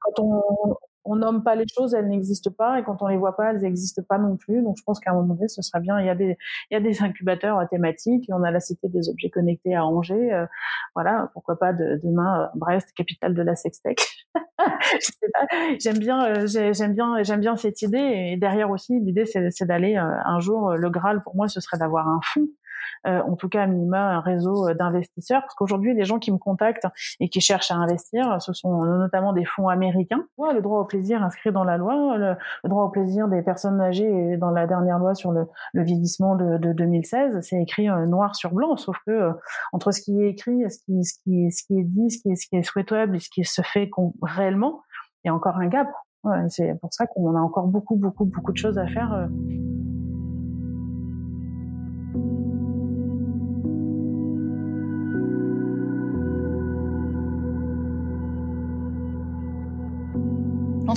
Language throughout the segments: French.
quand on, on nomme pas les choses, elles n'existent pas, et quand on les voit pas, elles n'existent pas non plus. Donc, je pense qu'à un moment donné, ce serait bien. Il y a des, incubateurs thématiques, et on a la cité des objets connectés à Angers. Euh, voilà, pourquoi pas de, demain euh, Brest, capitale de la sextech. J'aime bien, euh, j'aime bien, j'aime bien cette idée. Et derrière aussi, l'idée, c'est d'aller un jour. Le Graal pour moi, ce serait d'avoir un fond en tout cas à minima un réseau euh, d'investisseurs, parce qu'aujourd'hui les gens qui me contactent et qui cherchent à investir, ce sont notamment des fonds américains. le droit au plaisir inscrit dans la loi, le, droit au plaisir des personnes âgées dans la dernière loi sur le, vieillissement de, de 2016, c'est écrit euh, noir sur blanc, sauf que entre ce qui est écrit, ce qui est dit, ce qui est, ce qui est souhaitable et ce qui se fait réellement, il y a encore un gap. Ouais, c'est pour ça qu'on a encore beaucoup, beaucoup, beaucoup de choses à faire.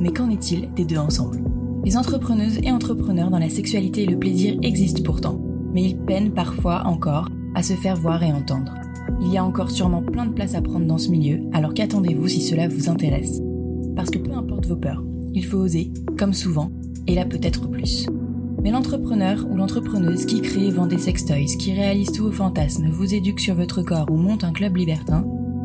mais qu'en est-il des deux ensemble? Les entrepreneuses et entrepreneurs dans la sexualité et le plaisir existent pourtant, mais ils peinent parfois encore à se faire voir et entendre. Il y a encore sûrement plein de place à prendre dans ce milieu, alors qu'attendez-vous si cela vous intéresse? Parce que peu importe vos peurs, il faut oser, comme souvent, et là peut-être plus. Mais l'entrepreneur ou l'entrepreneuse qui crée et vend des sextoys, qui réalise tous vos fantasmes, vous éduque sur votre corps ou monte un club libertin,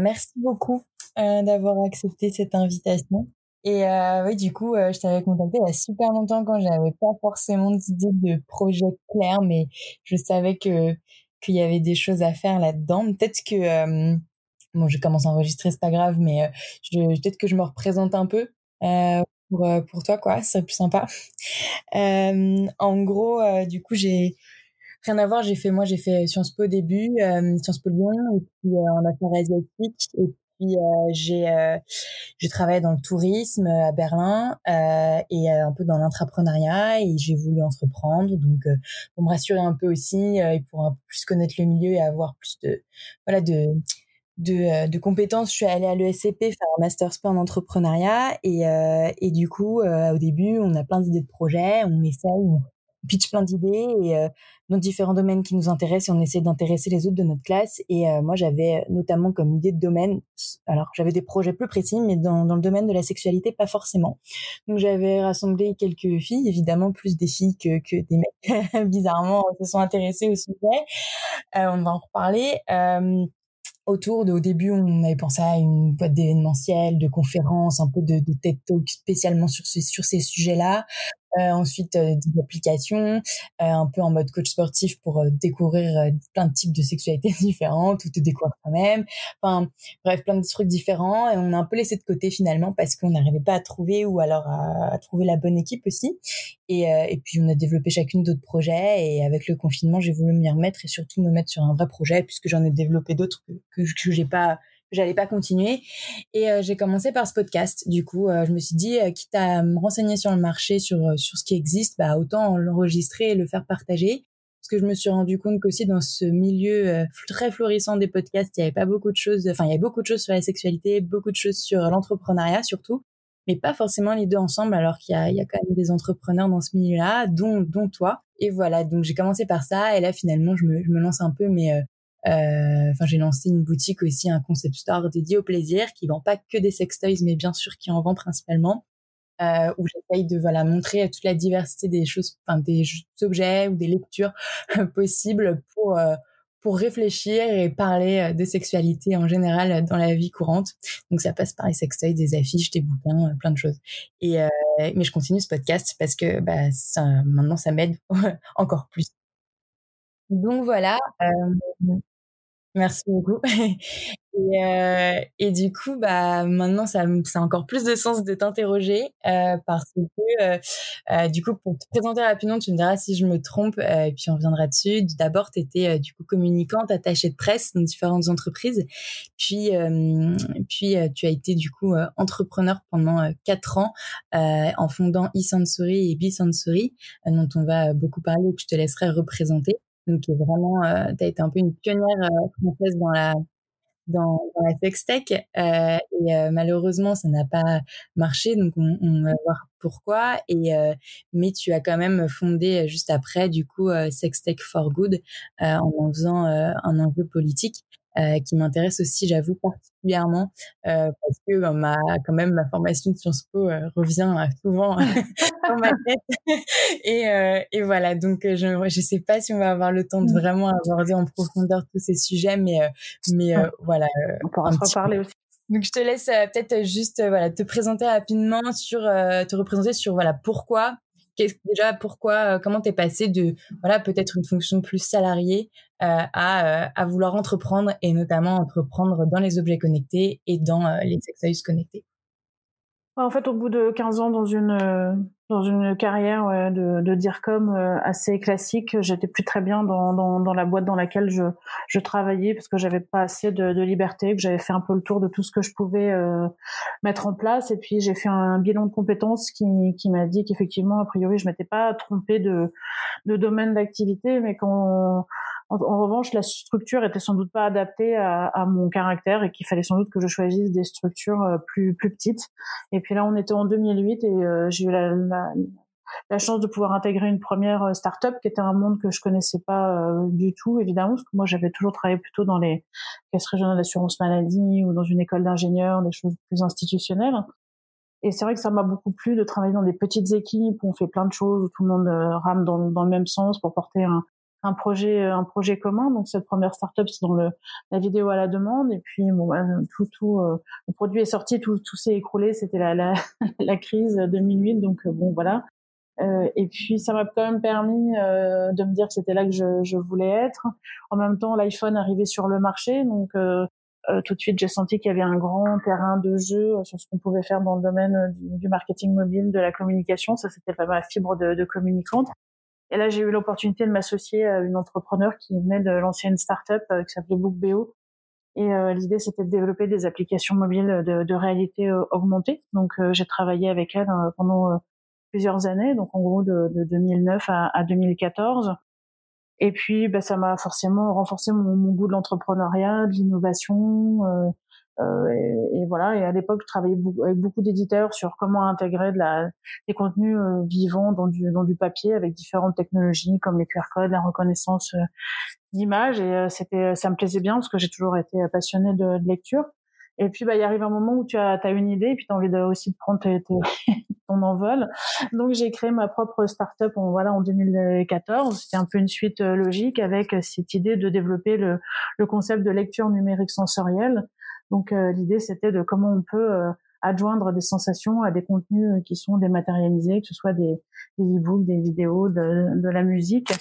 Merci beaucoup euh, d'avoir accepté cette invitation. Et euh, oui, du coup, euh, je t'avais contacté il y a super longtemps quand j'avais pas forcément d'idée de projet clair, mais je savais que qu'il y avait des choses à faire là-dedans. Peut-être que bon, je commence à enregistrer, c'est pas grave, mais peut-être que je me représente un peu pour pour toi, quoi. C'est plus sympa. en gros, du coup, j'ai rien à voir. J'ai fait, moi, j'ai fait Sciences Po au début, euh, Sciences Po Lyon, et puis euh, en affaires asiatiques, et puis euh, j'ai euh, j'ai travaillé dans le tourisme à Berlin euh, et un peu dans l'entrepreneuriat et j'ai voulu entreprendre donc pour me rassurer un peu aussi et pour un peu plus connaître le milieu et avoir plus de voilà de de, de compétences, je suis allée à l'ESCP faire un master sport en entrepreneuriat et, et du coup, au début, on a plein d'idées de projets, on essaye, pitch plein d'idées et euh, dans différents domaines qui nous intéressent et on essaie d'intéresser les autres de notre classe. Et euh, moi, j'avais notamment comme idée de domaine, alors j'avais des projets plus précis, mais dans, dans le domaine de la sexualité, pas forcément. Donc j'avais rassemblé quelques filles, évidemment plus des filles que, que des mecs, bizarrement, se sont intéressés au sujet. Euh, on va en reparler. Euh, autour de, au début, on avait pensé à une boîte d'événementiel, de conférences, un peu de, de TED Talk spécialement sur, ce, sur ces sujets-là. Euh, ensuite euh, des applications, euh, un peu en mode coach sportif pour découvrir plein de types de sexualités différentes ou te découvrir toi-même. Enfin, bref, plein de trucs différents. Et on a un peu laissé de côté finalement parce qu'on n'arrivait pas à trouver ou alors à, trouver la bonne équipe aussi. Et, et puis on a développé chacune d'autres projets. Et avec le confinement, j'ai voulu m'y remettre et surtout me mettre sur un vrai projet puisque j'en ai développé d'autres que, que, que j'ai pas j'allais pas continuer. Et euh, j'ai commencé par ce podcast. Du coup, euh, je me suis dit, euh, quitte à me renseigner sur le marché, sur sur ce qui existe, bah autant l'enregistrer et le faire partager. Parce que je me suis rendu compte qu'aussi dans ce milieu très florissant des podcasts, il y avait pas beaucoup de choses. Enfin, il y avait beaucoup de choses sur la sexualité, beaucoup de choses sur l'entrepreneuriat surtout, mais pas forcément les deux ensemble. Alors qu'il y y a quand même des entrepreneurs dans ce milieu-là, dont dont toi. Et voilà, donc j'ai commencé par ça, et là finalement je me je me lance un peu, mais euh, enfin, j'ai lancé une boutique aussi, un concept store dédié au plaisir, qui vend pas que des sextoys, mais bien sûr qui en vend principalement. où j'essaye de voilà montrer toute la diversité des choses, enfin des objets ou des lectures possibles pour pour réfléchir et parler de sexualité en général dans la vie courante. Donc ça passe par les sextoys, des affiches, des bouquins, plein de choses. Et mais je continue ce podcast parce que bah ça, maintenant ça m'aide encore plus. Donc voilà. Euh, merci beaucoup. Et, euh, et, du coup, bah maintenant, ça, ça a encore plus de sens de t'interroger euh, parce que, euh, euh, du coup, pour te présenter rapidement, tu me diras si je me trompe euh, et puis on reviendra dessus. D'abord, tu étais du coup communicante, attachée de presse dans différentes entreprises, puis puis tu as été du coup entrepreneur pendant quatre ans en fondant e-sensory et b-sensory, dont on va beaucoup parler que je te laisserai représenter. Donc, vraiment, tu as été un peu une pionnière française dans la dans, dans la sextech euh, et euh, malheureusement ça n'a pas marché. Donc on, on, va voir pourquoi. Et euh, mais tu as quand même fondé juste après du coup euh, Sextech for Good euh, en en faisant un enjeu politique euh, qui m'intéresse aussi, j'avoue, particulièrement, euh, parce que ben, ma, quand même ma formation de Sciences Po euh, revient souvent dans ma tête. et, et voilà, donc je ne sais pas si on va avoir le temps de mmh. vraiment aborder en profondeur tous ces sujets, mais, mais voilà. on pourra en reparler aussi. Donc je te laisse peut-être juste voilà te présenter rapidement sur te représenter sur voilà pourquoi déjà pourquoi, euh, comment t'es passé de voilà peut-être une fonction plus salariée euh, à, euh, à vouloir entreprendre et notamment entreprendre dans les objets connectés et dans les sextoys connectés. En fait, au bout de 15 ans dans une dans une carrière de, de DIRCOM assez classique, j'étais plus très bien dans, dans, dans, la boîte dans laquelle je, je travaillais parce que j'avais pas assez de, de, liberté, que j'avais fait un peu le tour de tout ce que je pouvais euh, mettre en place. Et puis j'ai fait un bilan de compétences qui, qui m'a dit qu'effectivement, a priori, je m'étais pas trompée de, de domaine d'activité, mais quand en, revanche, la structure était sans doute pas adaptée à, à mon caractère et qu'il fallait sans doute que je choisisse des structures euh, plus plus petites. Et puis là, on était en 2008 et euh, j'ai eu la, la, la, chance de pouvoir intégrer une première euh, start-up qui était un monde que je connaissais pas du tout, évidemment, parce que moi, j'avais toujours travaillé plutôt dans les caisses régionales d'assurance maladie ou dans une école d'ingénieurs, des choses plus institutionnelles. Et c'est vrai que ça m'a beaucoup plu de travailler dans des petites équipes où on fait plein de choses, où tout le monde rame dans, dans le même sens pour porter un, un projet un projet commun. Donc cette première startup c'est dans le la vidéo à la demande. Et puis bon bah, tout tout euh, le produit est sorti tout tout s'est écroulé. C'était la, la la crise 2008 donc euh, bon voilà. Euh, et puis ça m'a quand même permis euh, de me dire que c'était là que je, je, voulais être. En même temps l'iPhone arrivait sur le marché. Donc tout de suite j'ai senti qu'il y avait un grand terrain de jeu sur ce qu'on pouvait faire dans le domaine du, du, marketing mobile de la communication. Ça c'était pas ma fibre de, de communicante et là, j'ai eu l'opportunité de m'associer à une entrepreneur qui venait de lancer une start-up euh, qui s'appelait BookBeo. Et euh, l'idée, c'était de développer des applications mobiles de, réalité euh, augmentée. Donc, j'ai travaillé avec elle pendant plusieurs années, donc en gros de, de 2009 à, à, 2014. Et puis, bah, ça m'a forcément renforcé mon, goût de l'entrepreneuriat, de l'innovation, et, et, voilà. Et à l'époque, je travaillais avec beaucoup d'éditeurs sur comment intégrer de la, des contenus euh, vivants dans du, dans du papier avec différentes technologies comme les QR codes, la reconnaissance euh, d'image. Et c'était, ça me plaisait bien parce que j'ai toujours été passionnée de, de lecture. Et puis, bah, il arrive un moment où tu as, as une idée et puis tu as envie de, aussi de prendre tes, tes, ton envol. Donc, j'ai créé ma propre startup en, voilà, en 2014. C'était un peu une suite logique avec cette idée de développer le, le concept de lecture numérique sensorielle donc euh, l'idée c'était de comment on peut euh, adjoindre des sensations à des contenus qui sont dématérialisés, que ce soit des, des e-books, des vidéos, de, de la musique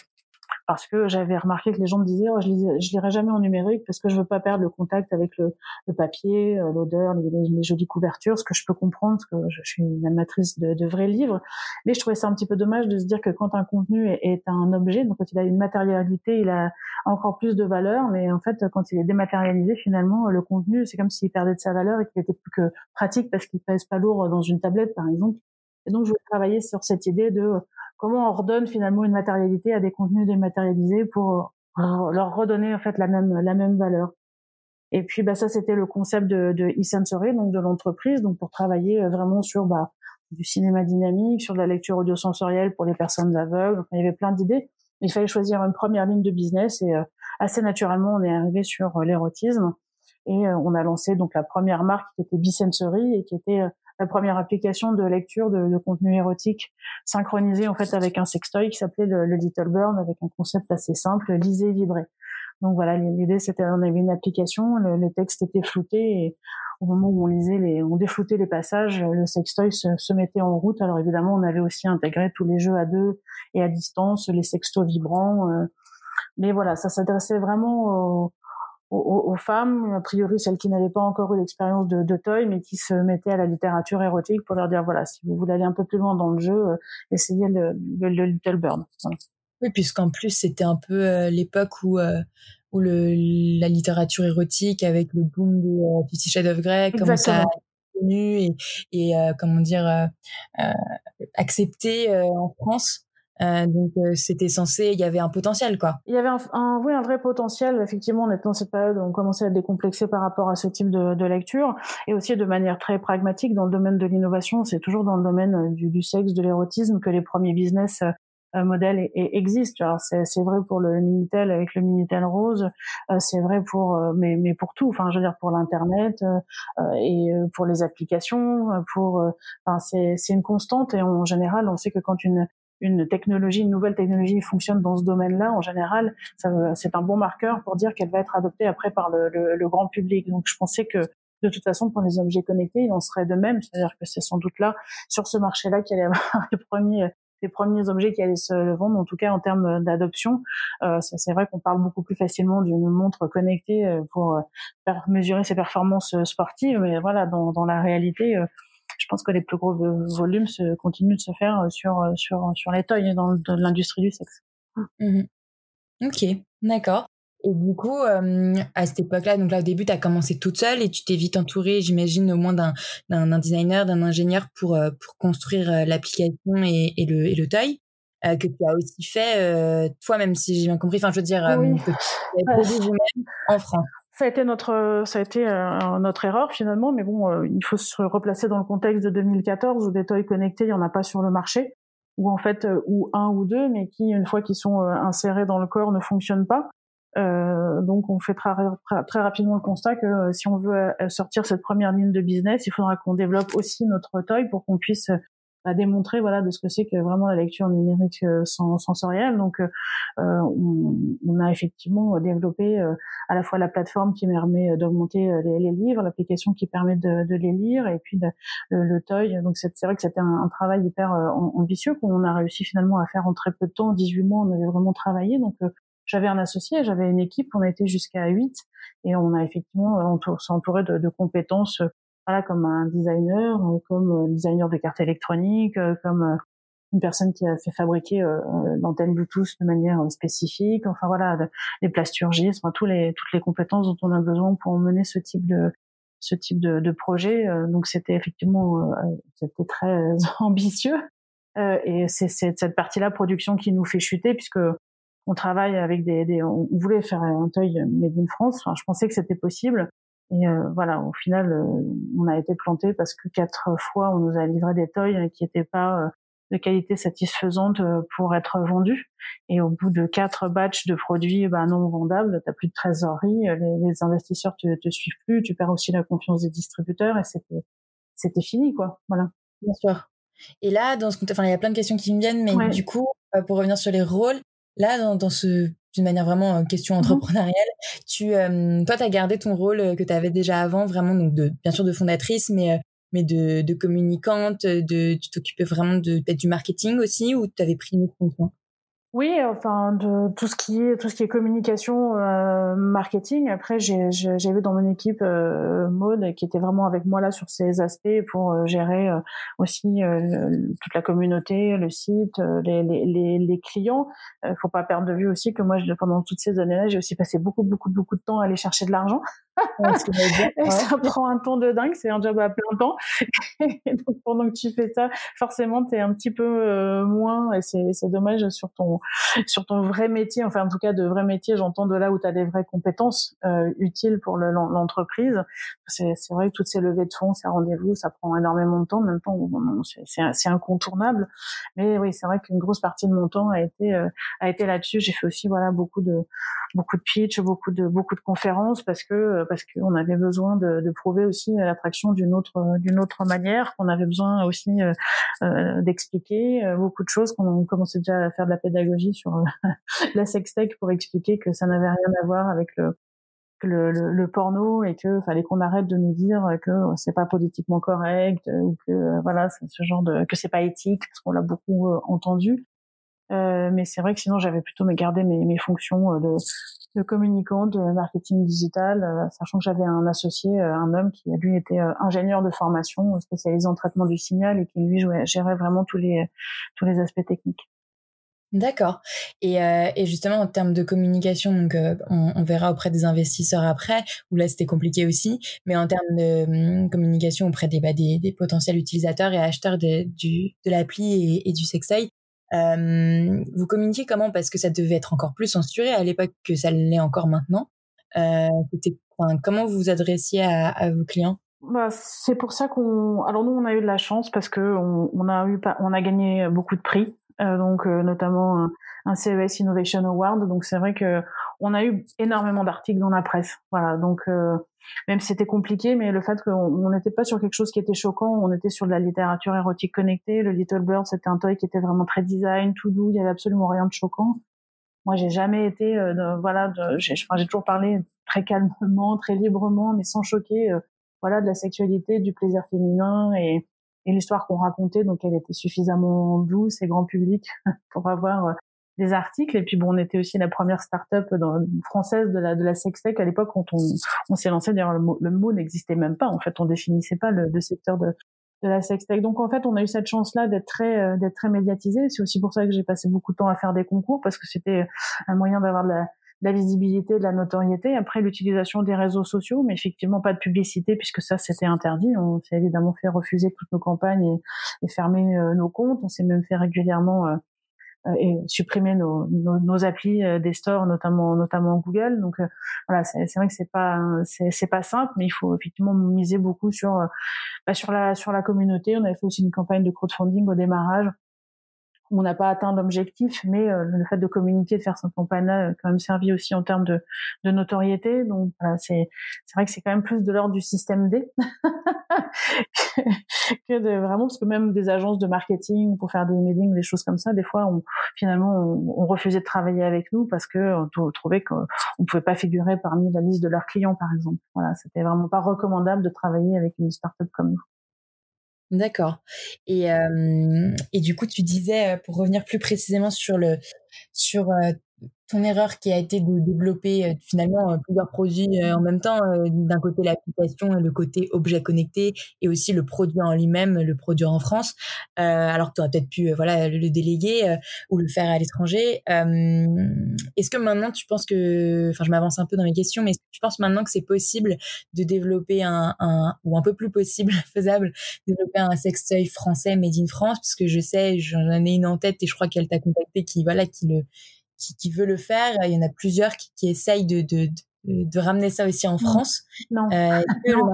parce que j'avais remarqué que les gens me disaient oh, je, lis, je lirai jamais en numérique parce que je veux pas perdre le contact avec le, le papier, euh, l'odeur, les, les, jolies couvertures, ce que je peux comprendre parce que je, suis une amatrice de, de, vrais livres. Mais je trouvais ça un petit peu dommage de se dire que quand un contenu est, est, un objet, donc quand il a une matérialité, il a encore plus de valeur. Mais en fait, quand il est dématérialisé, finalement, le contenu, c'est comme s'il perdait de sa valeur et qu'il était plus que pratique parce qu'il pèse pas lourd dans une tablette, par exemple. Et donc, je voulais travailler sur cette idée de comment on redonne finalement une matérialité à des contenus dématérialisés pour euh, leur redonner en fait la même la même valeur. Et puis bah ça c'était le concept de, de e-sensory donc de l'entreprise donc pour travailler euh, vraiment sur bah du cinéma dynamique, sur de la lecture audiosensorielle pour les personnes aveugles. il y avait plein d'idées. Il fallait choisir une première ligne de business et euh, assez naturellement on est arrivé sur l'érotisme et on a lancé donc la première marque qui était Bisensory et qui était la première application de lecture de, contenu érotique synchronisé en fait avec un sextoy qui s'appelait le, Little Bird avec un concept assez simple, lisez, vibrer. Donc voilà, l'idée c'était on avait une application, le, les textes étaient floutés et au moment où on lisait les, on défloutait les passages, le sextoy se, se, mettait en route. Alors évidemment, on avait aussi intégré tous les jeux à deux et à distance, les sextos vibrants. Euh, mais voilà, ça s'adressait vraiment aux, aux, femmes, a priori celles qui n'avaient pas encore eu l'expérience de, de toy, mais qui se mettaient à la littérature érotique pour leur dire voilà, si vous voulez aller un peu plus loin dans le jeu, euh, essayez le, le, Little Bird. Oui, puisqu'en plus c'était un peu euh, l'époque où où le, la littérature érotique avec le boom de euh, Fifty Shades of Grey commençait à connu et, et euh, comment dire euh, euh accepté en France. Donc c'était censé, il y avait un potentiel quoi. Il y avait un, un, oui un vrai potentiel effectivement. On était dans cette période où on commençait à décomplexer par rapport à ce type de, de lecture et aussi de manière très pragmatique dans le domaine de l'innovation. C'est toujours dans le domaine du, du sexe, de l'érotisme que les premiers business modèle existe. C'est vrai pour le Minitel avec le Minitel Rose, euh, c'est vrai pour euh, mais mais pour tout. Enfin, je veux dire pour l'internet euh, et pour les applications, pour enfin c'est une constante et en général on sait que quand une une technologie, une nouvelle technologie fonctionne dans ce domaine-là, en général, c'est un bon marqueur pour dire qu'elle va être adoptée après par le, le, le, grand public. Donc, je pensais que de toute façon, pour les objets connectés, il en serait de même. C'est-à-dire que c'est sans doute là, sur ce marché-là, qu'il allait avoir les premiers objets qui allaient se vendre, en tout cas en termes d'adoption. Euh, c'est vrai qu'on parle beaucoup plus facilement d'une montre connectée euh, pour euh, mesurer ses performances euh, sportives, mais voilà, dans, dans la réalité, je pense que les plus gros volumes se, continuent de se faire sur sur sur les toys dans l'industrie du sexe. Mmh ok, d'accord. Et du coup, euh, à cette époque-là, donc là au début, tu as commencé toute seule et tu t'es vite entourée, j'imagine, au moins d'un, d'un, designer, d'un ingénieur pour, euh, pour construire euh, l'application et, et, le, et le toy, euh, que tu as aussi fait toi-même, si j'ai bien compris. Enfin, je veux dire, oui. que tu as produit vous-même en France. Ça a été notre, ça a été notre erreur finalement, mais bon, il faut se replacer dans le contexte de 2014 où des toys connectés, il y en a pas sur le marché, ou en fait, ou un ou deux, mais qui, une fois qu'ils sont insérés dans le corps, ne fonctionnent pas. Euh, donc on fait très, très, rapidement le constat que euh, si on veut euh, sortir cette première ligne de business, il faudra qu'on développe aussi notre toy pour qu'on puisse bah, démontrer voilà de ce que c'est que vraiment la lecture numérique sensorielle. Donc on, on, a effectivement développé à la fois la plateforme qui permet d'augmenter les, livres, l'application qui permet de, de, les lire et puis le, le, toy. Donc c'est vrai que c'était un, un, travail hyper ambitieux qu'on a réussi finalement à faire en très peu de temps, 18 mois, on avait vraiment travaillé. Donc j'avais un associé, j'avais une équipe, on a été jusqu'à 8 et on a effectivement s'entouré de, de compétences voilà, comme un designer, comme designer de cartes électroniques, comme une personne qui a fait fabriquer l'antenne Bluetooth de manière spécifique, enfin voilà, les plasturgistes, enfin tous les toutes les compétences dont on a besoin pour mener ce type de ce type de, de projet. Donc c'était effectivement c'était très ambitieux et c'est cette partie-là production qui nous fait chuter puisque on travaille avec des, des, on voulait faire un toy made in France. Enfin, je pensais que c'était possible. Et euh, voilà, au final, euh, on a été planté parce que quatre fois, on nous a livré des toys qui n'étaient pas euh, de qualité satisfaisante pour être vendus. Et au bout de quatre batchs de produits bah, non vendables, t'as plus de trésorerie, les, les investisseurs te, te suivent plus, tu perds aussi la confiance des distributeurs et c'était c'était fini quoi. Voilà. Bien sûr. Et là, dans ce enfin, il y a plein de questions qui me viennent, mais du coup, pour revenir sur les rôles, Là, dans, dans ce d'une manière vraiment question mmh entrepreneuriale, tu euh, toi tu as gardé ton rôle que tu avais déjà avant vraiment donc de bien sûr de fondatrice mais mais de, de communicante, de tu t'occupais vraiment de peut-être du marketing aussi ou tu avais pris une autre fonction? Oui, enfin de tout ce qui est tout ce qui est communication, euh, marketing. Après, j'ai j'ai vu dans mon équipe euh, mode qui était vraiment avec moi là sur ces aspects pour euh, gérer euh, aussi euh, toute la communauté, le site, les, les, les, clients. Il faut pas perdre de vue aussi que moi, pendant toutes ces années-là, j'ai aussi passé beaucoup beaucoup beaucoup de temps à aller chercher de l'argent. Ça prend un temps de dingue, c'est un job à plein temps. et donc pendant que tu fais ça, forcément, tu es un petit peu moins et c'est dommage sur ton sur ton vrai métier, enfin en tout cas de vrai métier, j'entends de là où tu as des vraies compétences euh, utiles pour l'entreprise. C'est vrai que toutes ces levées de fonds, ces rendez-vous, ça prend énormément de temps. En même temps, c'est incontournable. Mais oui, c'est vrai qu'une grosse partie de mon temps a été euh, a été là-dessus. J'ai fait aussi voilà beaucoup de beaucoup de pitch, beaucoup de beaucoup de conférences parce que parce qu'on avait besoin de, de prouver aussi l'attraction d'une autre d'une autre manière, qu'on avait besoin aussi d'expliquer beaucoup de choses, qu'on commençait déjà à faire de la pédagogie sur la sextech pour expliquer que ça n'avait rien à voir avec le le, le, porno et que fallait qu'on arrête de nous dire que c'est pas politiquement correct ou que voilà ce genre de que c'est pas éthique parce qu'on l'a beaucoup entendu euh, mais c'est vrai que sinon j'avais plutôt gardé mes, mes fonctions euh, de, de communicant, de marketing digital, euh, sachant que j'avais un associé, un homme qui lui était ingénieur de formation spécialisé en traitement du signal et qui lui gérait vraiment tous les tous les aspects techniques. D'accord. Et, euh, et, justement, en termes de communication, donc on, on, verra auprès des investisseurs après, où là c'était compliqué aussi, mais en termes de hum, communication auprès des, bah, des, des, potentiels utilisateurs et acheteurs de, de l'appli et, et, du euh, vous communiquez comment? Parce que ça devait être encore plus censuré à l'époque que ça l'est encore maintenant. Euh, enfin, comment vous vous adressiez à, vos clients? Bah, c'est pour ça qu'on. Alors nous, on a eu de la chance parce que on, a eu, on a gagné beaucoup de prix, euh, donc euh, notamment un, CES Innovation Award. Donc c'est vrai que on a eu énormément d'articles dans la presse. Voilà, donc euh, même si c'était compliqué, mais le fait qu'on n'était pas sur quelque chose qui était choquant, on était sur de la littérature érotique connectée. Le Little Bird, c'était un toy qui était vraiment très design, tout doux, il y avait absolument rien de choquant. Moi, j'ai jamais été, euh, voilà, j'ai enfin, toujours parlé très calmement, très librement, mais sans choquer, euh, voilà, de la sexualité, du plaisir féminin et, et l'histoire qu'on racontait, donc elle était suffisamment douce et grand public pour avoir euh, des articles. Et puis bon, on était aussi la première start-up française de la de la sextech à l'époque quand on, on s'est lancé. D'ailleurs, le mot, le mot n'existait même pas. En fait, on définissait pas le, secteur de la sextech. Donc en fait, on a eu cette chance-là d'être très euh, d'être très médiatisé. C'est aussi pour ça que j'ai passé beaucoup de temps à faire des concours parce que c'était un moyen d'avoir de la, visibilité, de la notoriété. Après, l'utilisation des réseaux sociaux, mais effectivement pas de publicité puisque ça c'était interdit. On s'est évidemment fait refuser toutes nos campagnes et, fermer euh, nos comptes. On s'est même fait régulièrement euh, et supprimer nos, nos, nos, applis euh, des stores, notamment notamment Google. Donc euh, voilà, c'est vrai que c'est pas c'est pas simple, mais il faut effectivement miser beaucoup sur bah, sur la sur la communauté. On avait fait aussi une campagne de crowdfunding au démarrage on n'a pas atteint l'objectif, mais euh, le fait de communiquer, de faire cette campagne-là, a quand même servi aussi en termes de, de notoriété. Donc voilà, c'est vrai que c'est quand même plus de l'ordre du système D que, de vraiment parce que même des agences de marketing pour faire des emailing, des choses comme ça, des fois, on, finalement, on, refusait de travailler avec nous parce que on trouvait qu'on pouvait pas figurer parmi la liste de leurs clients, par exemple. Voilà, c'était vraiment pas recommandable de travailler avec une startup comme nous. D'accord. Et, et du coup, tu disais, pour revenir plus précisément sur le sur ton erreur qui a été de développer euh, finalement euh, plusieurs produits euh, en même temps, d'un côté l'application et le côté objet connecté et aussi le produit en lui-même, le produit en France, alors que tu aurais peut-être pu voilà le déléguer ou le faire à l'étranger. est-ce que maintenant tu penses que, enfin je m'avance un peu dans mes questions, mais tu penses maintenant que c'est possible de développer un, un, ou un peu plus possible, faisable, développer un sextoy français made in France? Parce que je sais, j'en ai une en tête et je crois qu'elle t'a contacté qui voilà qui le qui, qui, veut le faire. Il y en a plusieurs qui, qui essayent de, de, de, ramener ça aussi en France. Non. Euh, non.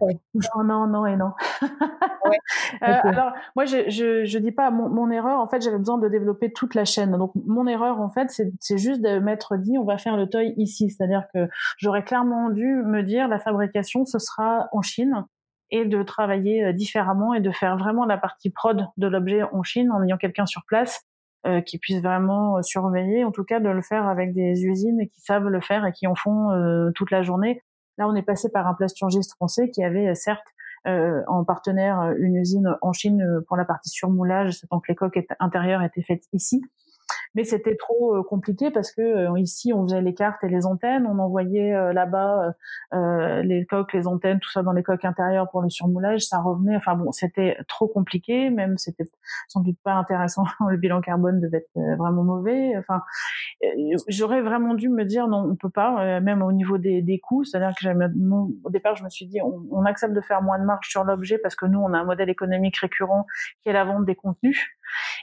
non. non, non, et non. ouais. euh, alors, moi, je, je, je dis pas mon, mon erreur. En fait, j'avais besoin de développer toute la chaîne. Donc, mon erreur, en fait, c'est juste de m'être dit, on va faire le toy ici. C'est-à-dire que j'aurais clairement dû me dire, la fabrication, ce sera en Chine et de travailler euh, différemment et de faire vraiment la partie prod de l'objet en Chine en ayant quelqu'un sur place euh, qui puissent vraiment euh, surveiller, en tout cas de le faire avec des usines qui savent le faire et qui en font euh, toute la journée. Là, on est passé par un plasturgiste français qui avait certes en partenaire une usine en Chine pour la partie surmoulage, que les coques intérieures étaient faites ici mais c'était trop euh, compliqué parce que euh, ici on faisait les cartes et les antennes, on envoyait euh, là-bas les coques, les antennes, tout ça dans les coques intérieures pour le surmoulage, ça revenait. Enfin bon, c'était trop compliqué, même c'était sans doute pas intéressant. le bilan carbone devait être vraiment mauvais. Enfin, j'aurais vraiment dû me dire non, on peut pas, même au niveau des, des coûts. C'est-à-dire que au départ, je me suis dit on, on accepte de faire moins de marge sur l'objet parce que nous on a un modèle économique récurrent qui est la vente des contenus.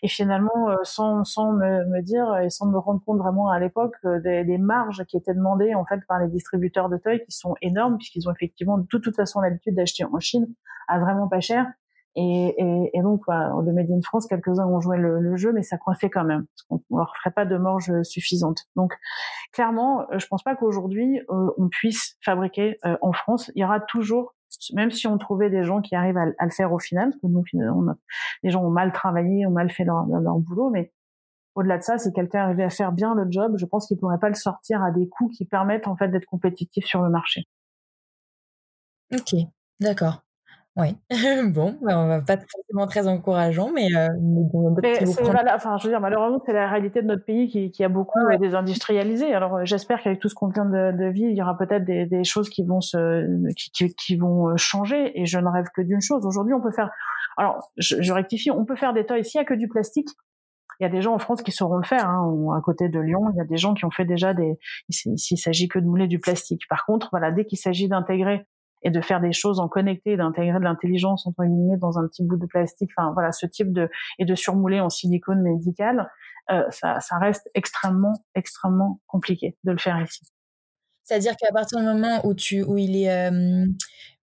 Et finalement, sans, sans me, dire et sans me rendre compte vraiment à l'époque euh, des, marges qui étaient demandées en fait par les distributeurs de toys qui sont énormes puisqu'ils ont effectivement de toute façon l'habitude d'acheter en Chine à vraiment pas cher Et, et, et donc, de Made in France, quelques-uns ont joué le, le, jeu, mais ça coincait quand même. Parce qu'on leur ferait pas de marge suffisante. Donc, clairement, je pense pas qu'aujourd'hui, on puisse fabriquer en France. Il y aura toujours même si on trouvait des gens qui arrivent à, le faire au final, parce que nous, on les gens ont mal travaillé, ont mal fait leur, leur boulot, mais au-delà de ça, si quelqu'un arrivait à faire bien le job, je pense qu'il pourrait pas le sortir à des coûts qui permettent en fait d'être compétitif sur le marché. Ok, d'accord. Oui. bon, ben on va pas forcément très encourageant, mais, euh, mais, enfin, je veux dire, malheureusement, c'est la réalité de notre pays qui, qui a beaucoup euh, désindustrialisé. Alors, euh, j'espère qu'avec tout ce qu'on vient de, de, vivre, il y aura peut-être des, des, choses qui vont se, qui, qui, vont changer. Et je ne rêve que d'une chose. Aujourd'hui, on peut faire. Alors, je, je rectifie. On peut faire des s'il n'y a que du plastique. Il y a des gens en France qui sauront le faire. Hein. À côté de Lyon, il y a des gens qui ont fait déjà des. S'il s'agit que de mouler du plastique. Par contre, voilà, dès qu'il s'agit d'intégrer et de faire des choses en connecté, d'intégrer de l'intelligence entre guillemets dans un petit bout de plastique, enfin voilà, ce type de et de surmouler en silicone médical, euh, ça, reste extrêmement extrêmement compliqué de le faire ici. C'est-à-dire qu'à partir du moment où tu où il est euh,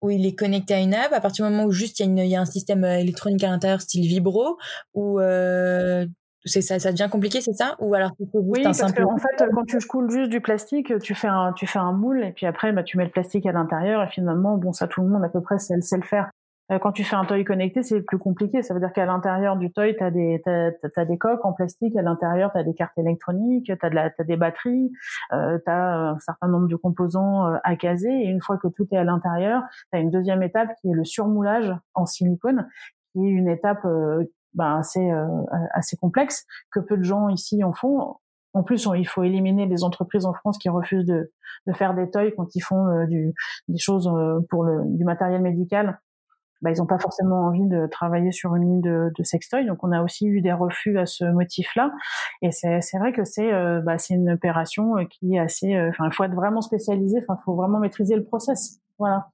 où il est connecté à une app, à partir du moment où juste il y a, y a un système euh, électronique à l'intérieur style vibro, euh, c'est ça, ça devient compliqué, c'est ça? Ou alors Oui, parce qu'en en fait, quand tu coules juste du plastique, tu fais un, tu fais un moule et puis après, bah, tu mets le plastique à l'intérieur et finalement, bon, ça tout le monde à peu près sait, le faire. Euh, quand tu fais un toy connecté, c'est plus compliqué. Ça veut dire qu'à l'intérieur du toy, tu as des, t'as, des coques en plastique. À l'intérieur, tu as des cartes électroniques, tu as, de la, des batteries, euh, tu as un certain nombre de composants euh, à caser. Et une fois que tout est à l'intérieur, tu as une deuxième étape qui est le surmoulage en silicone, qui est une étape euh, ben, assez euh, assez complexe que peu de gens ici en font. En plus, il faut éliminer les entreprises en France qui refusent de, de faire des toys quand ils font euh, du, des choses euh, pour le, du matériel médical. Ben, ils n'ont pas forcément envie de travailler sur une ligne de, de sextoy. Donc, on a aussi eu des refus à ce motif-là. Et c'est, vrai que c'est, bah, c'est une opération qui est assez. Enfin, il faut être vraiment spécialisé. Enfin, il faut vraiment maîtriser le process. Voilà.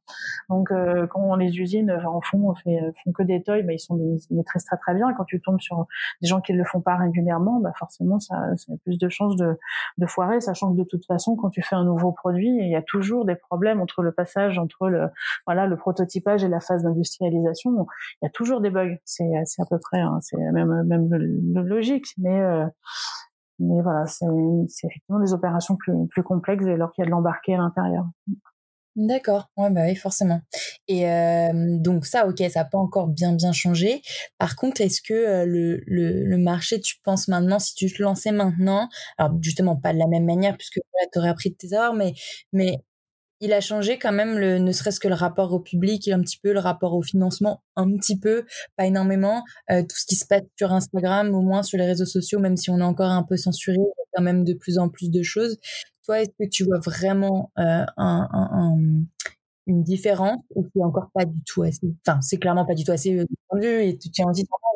Donc euh, quand les usines en font, fait, font que des toys, bah, ils sont maîtrisent très très bien. Et quand tu tombes sur des gens qui ne le font pas régulièrement, bah forcément ça, ça a plus de chances de, de foirer, sachant que de toute façon quand tu fais un nouveau produit, il y a toujours des problèmes entre le passage entre le voilà le prototypage et la phase d'industrialisation. Il y a toujours des bugs. C'est c'est à peu près hein, c'est même même logique, mais euh, mais voilà, c'est effectivement des opérations plus, plus complexes dès lors qu'il y a de l'embarqué à l'intérieur. D'accord, ouais, bah oui, forcément. Et donc ça, ok, ça n'a pas encore bien bien changé. Par contre, est-ce que le, le, le, marché, tu penses maintenant, si tu te lançais maintenant, alors justement pas de la même manière puisque tu aurais appris de tes erreurs, mais mais il a changé quand même, ne serait-ce que le rapport au public, un petit peu le rapport au financement, un petit peu, pas énormément. Euh, tout ce qui se passe sur Instagram, au moins sur les réseaux sociaux, même si on est encore un peu censuré, il y a quand même de plus en plus de choses. Toi, est-ce que tu vois vraiment euh, un, une différence ou c'est encore pas du tout assez? Enfin, c'est clairement pas du tout assez euh, et tu tiens en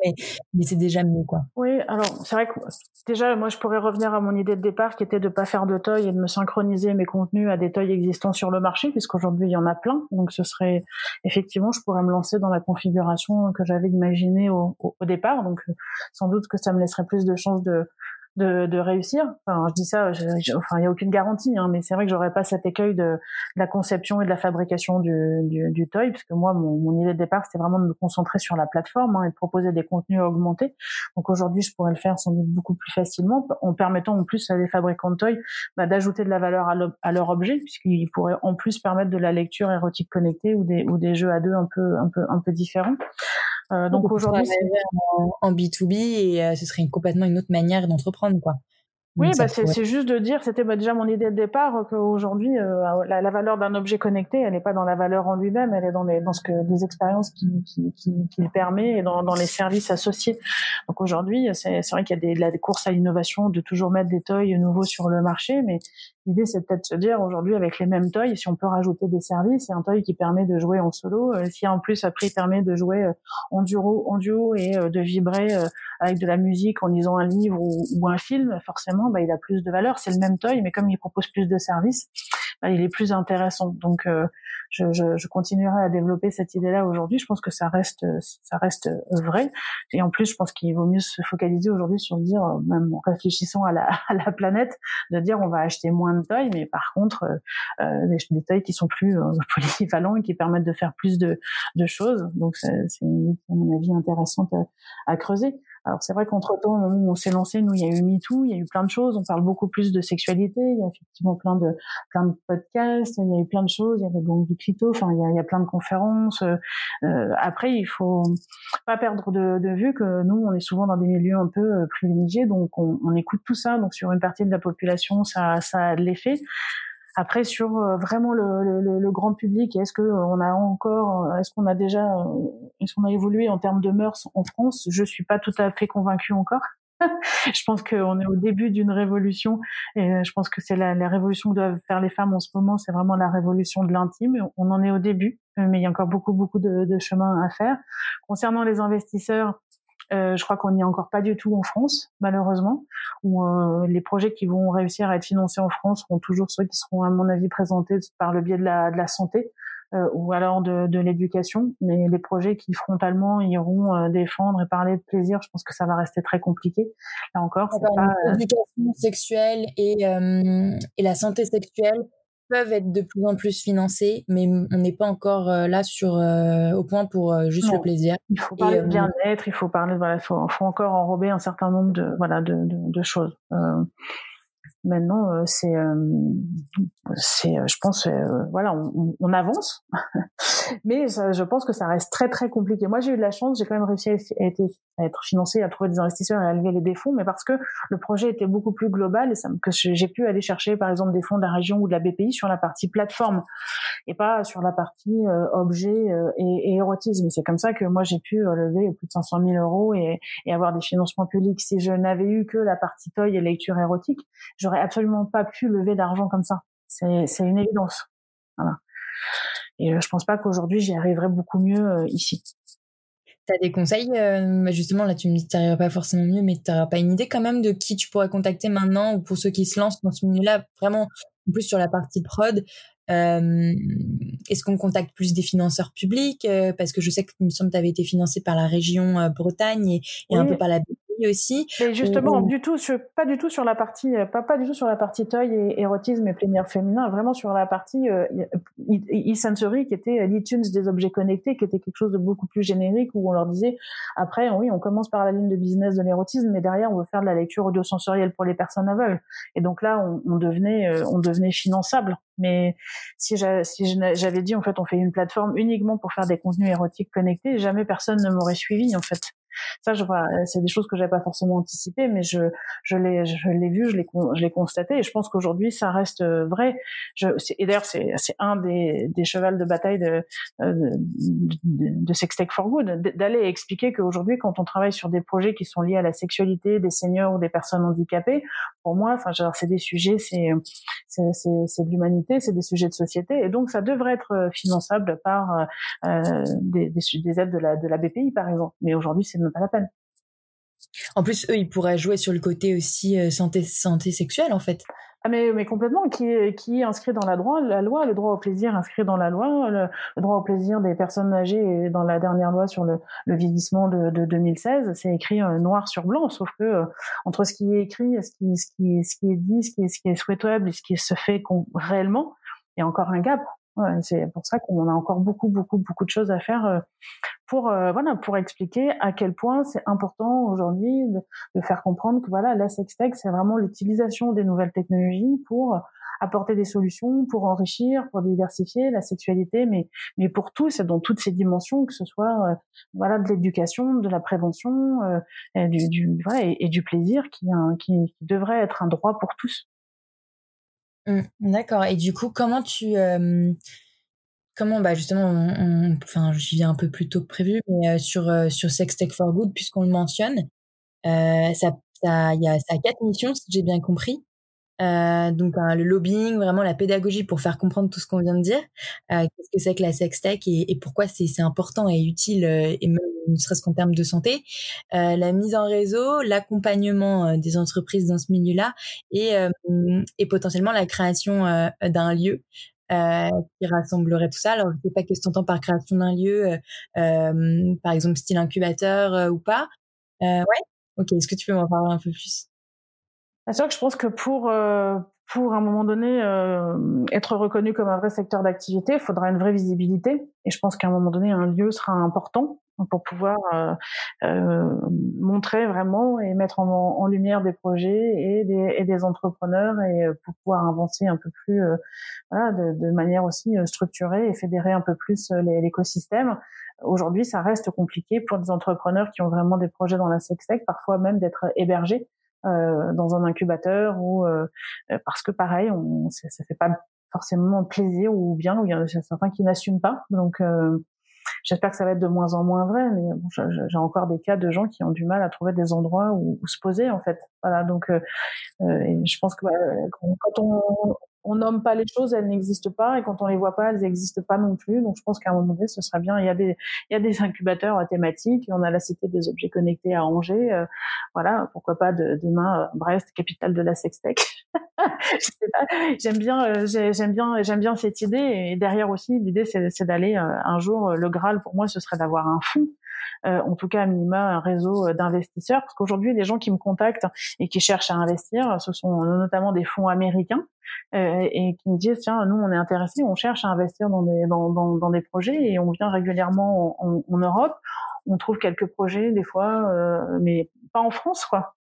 mais, mais c'est déjà mieux, quoi. Oui, alors c'est vrai que déjà, moi, je pourrais revenir à mon idée de départ qui était de pas faire de toy et de me synchroniser mes contenus à des toys existants sur le marché, puisqu'aujourd'hui, il y en a plein. Donc, ce serait effectivement, je pourrais me lancer dans la configuration que j'avais imaginée au, au, départ. Donc, sans doute que ça me laisserait plus de chances de de, de réussir. Enfin, je dis ça, enfin, il y a aucune garantie, hein, mais c'est vrai que j'aurais pas cet écueil de, la conception et de la fabrication du, du, du toy, parce que moi, mon, mon idée de départ, c'était vraiment de me concentrer sur la plateforme hein, et de proposer des contenus augmentés. Donc aujourd'hui, je pourrais le faire sans doute beaucoup plus facilement, en permettant en plus à des fabricants de toys bah, d'ajouter de la valeur à, leur objet, puisqu'ils pourraient en plus permettre de la lecture érotique connectée ou des, ou des jeux à deux un peu, un peu, un peu différents. Euh, donc aujourd'hui, en, en B2B et euh, ce serait complètement une autre manière d'entreprendre, quoi. Oui, bah c'est juste de dire, c'était bah, déjà mon idée de départ, qu'aujourd'hui, euh, la, la, valeur d'un objet connecté, elle n'est pas dans la valeur en lui-même, elle est dans, les, dans ce que les expériences qui, qui, qui, qui le permet et dans, dans, les services associés. Donc aujourd'hui, c'est vrai qu'il y a des, la course à l'innovation, de toujours mettre des toys nouveaux sur le marché, mais l'idée c'est peut-être de se dire aujourd'hui avec les mêmes toys, si on peut rajouter des services, et un toy qui permet de jouer en solo, euh, si en plus après il permet de jouer euh, en duo, en duo et euh, de vibrer avec de la musique en lisant un livre ou, un film, forcément, bah, il a plus de valeur. C'est le même toy, mais comme il propose plus de services, bah, il est plus intéressant. Donc, euh, je, je, je, continuerai à développer cette idée-là aujourd'hui. Je pense que ça reste, ça reste vrai. Et en plus, je pense qu'il vaut mieux se focaliser aujourd'hui sur dire, même en réfléchissant à la, à la planète, de dire on va acheter moins de toys, mais par contre, euh, des, des toys qui sont plus euh, polyvalents et qui permettent de faire plus de, de choses. Donc, c'est, à mon avis intéressante à, à creuser. Alors c'est vrai qu'entre-temps, au moment où on s'est lancé, nous, il y a eu MeToo, il y a eu plein de choses, on parle beaucoup plus de sexualité, il y a effectivement plein de plein de podcasts, il y a eu plein de choses, il y a des du clito, enfin il y a, il y a plein de conférences. Euh, après, il faut pas perdre de, de, vue que nous, on est souvent dans des milieux un peu euh, privilégiés, donc on, on écoute tout ça, donc sur une partie de la population, ça, ça a de l'effet. Après, sur euh, vraiment le, le, le, grand public, est-ce que euh, on a encore, euh, est-ce qu'on a déjà, est-ce qu'on a évolué en termes de mœurs en France? Je suis pas tout à fait convaincue encore. je pense qu'on est au début d'une révolution et je pense que c'est la, la, révolution que doivent faire les femmes en ce moment, c'est vraiment la révolution de l'intime. On en est au début, mais il y a encore beaucoup beaucoup de, de chemin à faire. Concernant les investisseurs, je crois qu'on n'y est encore pas du tout en France, malheureusement. Où euh, les projets qui vont réussir à être financés en France seront toujours ceux qui seront, à mon avis, présentés par le biais de la, de la santé. Euh, ou alors de, de l'éducation, mais les projets qui frontalement iront euh, défendre et parler de plaisir, je pense que ça va rester très compliqué. Là encore, c'est pas l'éducation sexuelle et, et la santé sexuelle peuvent être de plus en plus financés, mais on n'est pas encore euh, là sur euh, au point pour euh, juste le plaisir. Il faut parler de bien-être, il faut parler, voilà, faut, faut, encore enrober un certain nombre de voilà de, de, de choses. Maintenant, euh, c'est, euh, c'est, euh, je pense, voilà, on, avance, mais je pense que ça reste très très compliqué. Moi, j'ai eu de la chance, j'ai quand même réussi à, être, à financé, à trouver des investisseurs et à lever les fonds, mais parce que le projet était beaucoup plus global et que j'ai pu aller chercher, par exemple, des fonds de la région ou de la BPI sur la partie plateforme et pas sur la partie objet et, et, érotisme. C'est comme ça que moi j'ai pu lever plus de 500 000 euros et, et avoir des financements publics. Si je n'avais eu que la partie toy et lecture érotique, j'aurais absolument pas pu lever d'argent comme ça. C'est une évidence. Voilà. Et euh, je pense pas qu'aujourd'hui j'y arriverai beaucoup mieux euh, ici. Tu as des conseils euh, bah, Justement, là, tu me dis que tu pas forcément mieux, mais tu pas une idée quand même de qui tu pourrais contacter maintenant ou pour ceux qui se lancent dans ce milieu-là, vraiment, en plus sur la partie prod. Est-ce qu'on contacte plus des financeurs publics? Parce que je sais que, il me semble, tu avais été financé par la région Bretagne et, et un peu par la aussi. Mais justement, du tout, sur, pas du tout sur la partie, euh, pas, pas du tout sur la partie toy et érotisme et plénière féminin, vraiment sur la partie euh, e-sensory qui était euh, l'iTunes des objets connectés, qui était quelque chose de beaucoup plus générique où on leur disait, après, oui, on commence par la ligne de business de l'érotisme, mais derrière, on veut faire de la lecture audio-sensorielle pour les personnes aveugles. Et donc là, on, on devenait, euh, on devenait finançable. Mais si j'avais dit, en fait, on fait une plateforme uniquement pour faire des contenus érotiques connectés, jamais personne ne m'aurait suivi, en fait. Ça, je vois, c'est des choses que j'avais pas forcément anticipées, mais je, je l'ai, je l'ai vu, je l'ai, je l'ai constaté, et je pense qu'aujourd'hui, ça reste euh, vrai. Je, et d'ailleurs, c'est, c'est un des, des chevals de bataille de, euh, de, de Sextech for Good, d'aller expliquer qu'aujourd'hui, quand on travaille sur des projets qui sont liés à la sexualité des seniors ou des personnes handicapées, pour moi, enfin, c'est des sujets, c'est, c'est, de l'humanité, c'est des sujets de société, et donc ça devrait être euh, finançable par euh, des, des, des aides de la, de la BPI, par exemple. Mais aujourd'hui, c'est pas la peine. En plus, eux, ils pourraient jouer sur le côté aussi euh, santé, santé sexuelle, en fait. Ah mais, mais complètement, qui, qui est inscrit dans la, droit, la loi, le droit au plaisir inscrit dans la loi, le, droit au plaisir des personnes âgées dans la dernière loi sur le, le vieillissement de, de 2016, c'est écrit euh, noir sur blanc, sauf que euh, entre ce qui est écrit, ce qui, ce qui, ce qui est dit, ce qui est, ce qui est souhaitable et ce qui se fait réellement, il y a encore un gap. C'est pour ça qu'on a encore beaucoup, beaucoup, beaucoup de choses à faire euh, pour euh, voilà pour expliquer à quel point c'est important aujourd'hui de, de, faire comprendre que voilà la sextech c'est vraiment l'utilisation des nouvelles technologies pour apporter des solutions, pour enrichir, pour diversifier la sexualité, mais mais pour tous dans toutes ces dimensions, que ce soit euh, voilà de l'éducation, de la prévention, et du, du voilà, et, et, du plaisir qui, qui, qui devrait être un droit pour tous. Mmh, d'accord. Et du coup, comment tu comment bah justement, enfin, j'y viens un peu plus tôt que prévu, mais sur sur Sex Tech for Good, puisqu'on le mentionne, ça ça il y a ça a quatre missions si j'ai bien compris. Euh, donc le lobbying, vraiment la pédagogie pour faire comprendre tout ce qu'on vient de dire. Euh, Qu'est-ce que c'est que la sextech et, et pourquoi c'est important et utile, euh, et même ne serait-ce qu'en termes de santé. Euh, la mise en réseau, l'accompagnement euh, des entreprises dans ce milieu-là et, et potentiellement la création d'un lieu euh, qui rassemblerait tout ça. Alors, je sais pas qu'est-ce que tu par création d'un lieu, euh, par exemple style incubateur ou pas. ouais. Ok. Est-ce que tu peux m'en parler un peu plus? C'est vrai que je pense que pour euh, pour à un moment donné euh, être reconnu comme un vrai secteur d'activité, il faudra une vraie visibilité. Et je pense qu'à un moment donné, un lieu sera important pour pouvoir euh, euh montrer vraiment et mettre en, lumière des projets et des, et des entrepreneurs et pour pouvoir avancer un peu plus voilà, de, de, manière aussi structurée et fédérer un peu plus l'écosystème. Aujourd'hui, ça reste compliqué pour des entrepreneurs qui ont vraiment des projets dans la sextech, parfois même d'être hébergés euh, dans un incubateur ou euh, euh, parce que pareil, on, ça, ça fait pas forcément plaisir ou bien, ou il y a certains qui n'assument pas. Donc J'espère que ça va être de moins en moins vrai, mais bon, j'ai encore des cas de gens qui ont du mal à trouver des endroits où, où se poser en fait. Voilà, donc euh, je pense que bah, quand on, on nomme pas les choses, elles n'existent pas, et quand on les voit pas, elles n'existent pas non plus. Donc je pense qu'à un moment donné, ce serait bien. Il y a des, il y a des incubateurs thématiques. On a la cité des objets connectés à Angers. Euh, voilà, pourquoi pas de, demain euh, Brest, capitale de la sextech. J'aime bien, euh, j'aime bien, j'aime bien cette idée. Et derrière aussi, l'idée c'est d'aller un jour. Le Graal pour moi, ce serait d'avoir un fond euh, en tout cas à minima un réseau euh, d'investisseurs, parce qu'aujourd'hui les gens qui me contactent et qui cherchent à investir, ce sont notamment des fonds américains euh, et qui me disent tiens nous on est intéressés, on cherche à investir dans des dans, dans, des projets et on vient régulièrement en, en, Europe, on trouve quelques projets des fois, euh, mais en France quoi.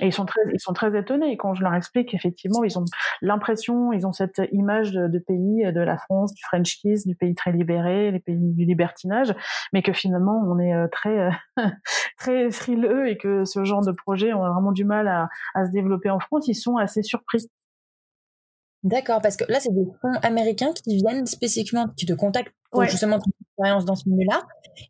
Et ils sont très, ils sont très étonnés quand je leur explique effectivement, ils ont l'impression, ils ont cette image de, pays, de la France, du French kiss, du pays très libéré, les pays du libertinage, mais que finalement on est euh, très, très frileux et que ce genre de projet ont vraiment du mal à, à se développer en France. Ils sont assez surpris. D'accord, parce que là, c'est des fonds américains qui viennent spécifiquement, qui te contactent pour justement ton expérience dans ce milieu-là,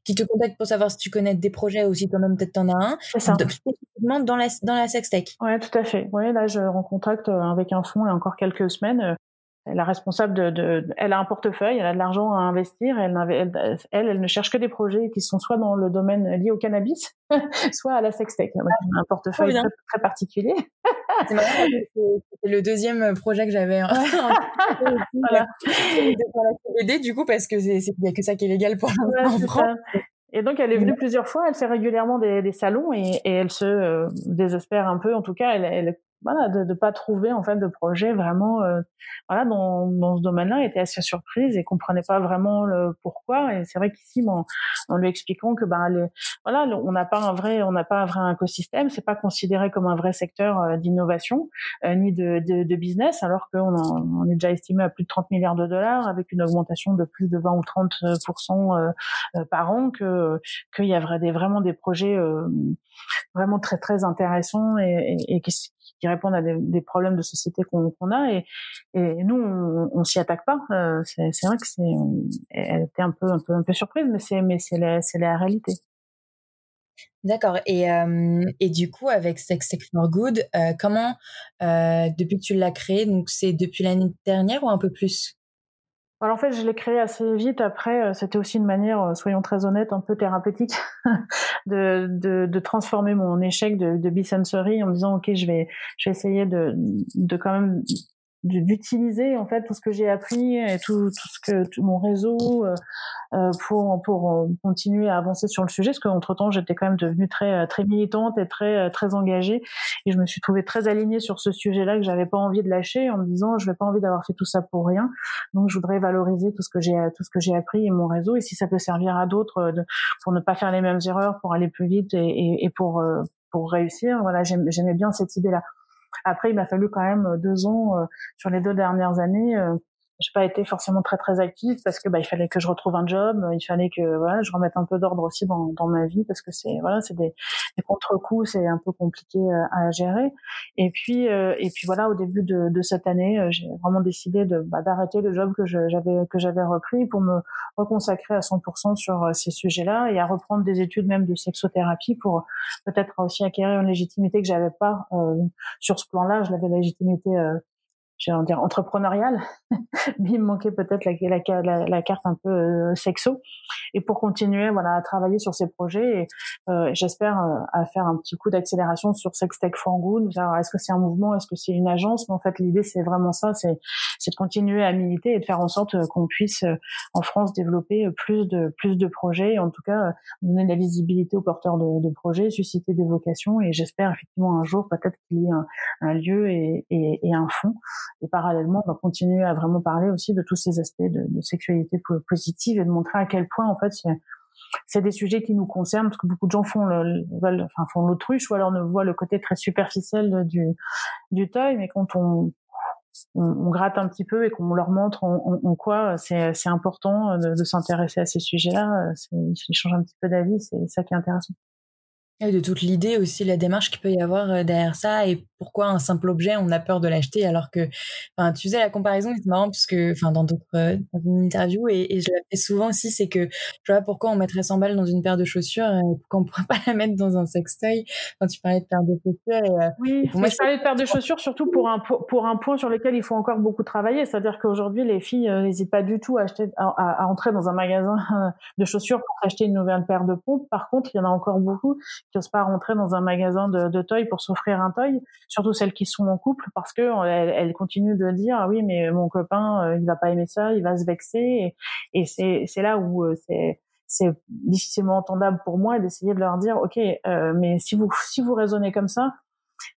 qui te contactent pour savoir si tu connais des projets ou si toi-même peut-être t'en as un, ça. spécifiquement dans la, dans la sextech. Ouais, tout à fait. Ouais, là, je rends contact euh, avec un fonds il y a encore quelques semaines euh, la responsable de, de, elle a un portefeuille, elle a de l'argent à investir, elle, elle, elle, elle, ne cherche que des projets qui sont soit dans le domaine lié au cannabis, soit à la sextech. un portefeuille très, très, particulier. C'est le deuxième projet que j'avais en, voilà. CBD, du coup, parce que c'est, il n'y a que ça qui est légal pour ouais, Et donc, elle est venue plusieurs fois, elle fait régulièrement des, des salons et, et, elle se euh, désespère un peu. En tout cas, elle, elle voilà, de ne pas trouver en fait de projet vraiment euh, voilà dans, dans ce domaine-là était assez surprise et comprenait pas vraiment le pourquoi. Et c'est vrai qu'ici en, en lui expliquant que ben les, voilà on n'a pas un vrai on n'a pas un vrai écosystème c'est pas considéré comme un vrai secteur euh, d'innovation euh, ni de, de, de, business alors qu'on on est déjà estimé à plus de 30 milliards de dollars avec une augmentation de plus de 20 ou 30 par an que qu'il y a des, vraiment des projets vraiment très très intéressants et, et, et qui, qui répondent à des, problèmes de société qu'on a et, nous on, on s'y attaque pas. Euh, c'est vrai que c'est elle était un peu un peu surprise, mais c'est mais c'est la c'est la réalité. D'accord. Et, euh, et du coup, avec Sex Tech for Good, euh, comment, depuis que tu l'as créé, donc c'est depuis l'année dernière ou un peu plus? Alors en fait, je l'ai créé assez vite. Après, euh, c'était aussi une manière, euh, soyons très honnêtes, un peu thérapeutique de, transformer mon échec de, de en disant ok, je vais, je vais essayer de, de quand même d'utiliser en fait tout ce que j'ai appris et tout, tout ce que mon réseau euh, euh pour pour euh, continuer à avancer sur le sujet. Parce qu'entre temps j'étais quand même devenue très euh, très militante et très très engagée. Et je me suis trouvée très alignée sur ce sujet-là que j'avais pas envie de lâcher en me disant je vais pas envie d'avoir fait tout ça pour rien. Donc je voudrais valoriser tout ce que j'ai tout ce que j'ai appris et mon réseau. Et si ça peut servir à d'autres pour ne pas faire les mêmes erreurs pour aller plus vite et, et, et pour pour réussir voilà j'aimais bien cette idée là après, il m'a fallu quand même euh, deux ans euh, sur les deux dernières années euh, j'ai pas été forcément très très active parce que bah il fallait que je retrouve un job, il fallait que voilà je remette un peu d'ordre aussi dans, dans ma vie parce que c'est voilà c'est des, des contre-coups, c'est un peu compliqué euh, à gérer. Et puis euh, et puis voilà au début de, de cette année, euh, j'ai vraiment décidé de bah, d'arrêter le job que j'avais que j'avais repris pour me reconsacrer à 100% sur ces sujets-là et à reprendre des études même de sexothérapie pour peut-être aussi acquérir une légitimité que j'avais pas sur ce plan-là. Je l'avais la légitimité j'ai envie dire entrepreneurial, mais il me manquait peut-être la, carte un peu euh, sexo. Et pour continuer, voilà, à travailler sur ces projets, et euh, j'espère euh, à faire un petit coup d'accélération sur Sextech for Good. Est-ce que c'est un mouvement, est-ce que c'est une agence Mais en fait, l'idée c'est vraiment ça, c'est de continuer à militer et de faire en sorte qu'on puisse en France développer plus de plus de projets, et en tout cas donner de la visibilité aux porteurs de, de projets, susciter des vocations. Et j'espère effectivement un jour peut-être qu'il y ait un, un lieu et, et, et un fonds et parallèlement, on va continuer à vraiment parler aussi de tous ces aspects de, sexualité positive et de montrer à quel point, en fait, c'est des sujets qui nous concernent parce que beaucoup de gens font le, l'autruche ou alors ne voient le côté très superficiel du, du mais quand on, gratte un petit peu et qu'on leur montre en, quoi c'est important de, de s'intéresser à ces sujets-là, ils changent un petit peu d'avis, c'est ça qui est intéressant. Et de toute l'idée aussi, la démarche qu'il peut y avoir euh, derrière ça et pourquoi un simple objet, on a peur de l'acheter alors que, enfin, tu faisais la comparaison, c'est marrant parce que, enfin, dans d'autres, euh, dans une interview et, et je la fais souvent aussi, c'est que, je vois pourquoi on mettrait 100 balles dans une paire de chaussures et pourquoi on pourrait pas la mettre dans un sextoy? Quand tu parlais de paire de chaussures. Et, euh, oui, moi, je parlais de paire de chaussures surtout pour un, pour un point sur lequel il faut encore beaucoup travailler. C'est-à-dire qu'aujourd'hui, les filles n'hésitent pas du tout à acheter, à, à, entrer dans un magasin de chaussures pour acheter une nouvelle paire de pompes. Par contre, il y en a encore beaucoup qui n'osent pas rentrer dans un magasin de, de toy pour s'offrir un toy, surtout celles qui sont en couple, parce que elles, elles continuent de dire ah oui mais mon copain euh, il va pas aimer ça, il va se vexer, et, c'est là où euh, c'est c'est difficilement entendable pour moi d'essayer de leur dire ok euh, mais si vous si vous raisonnez comme ça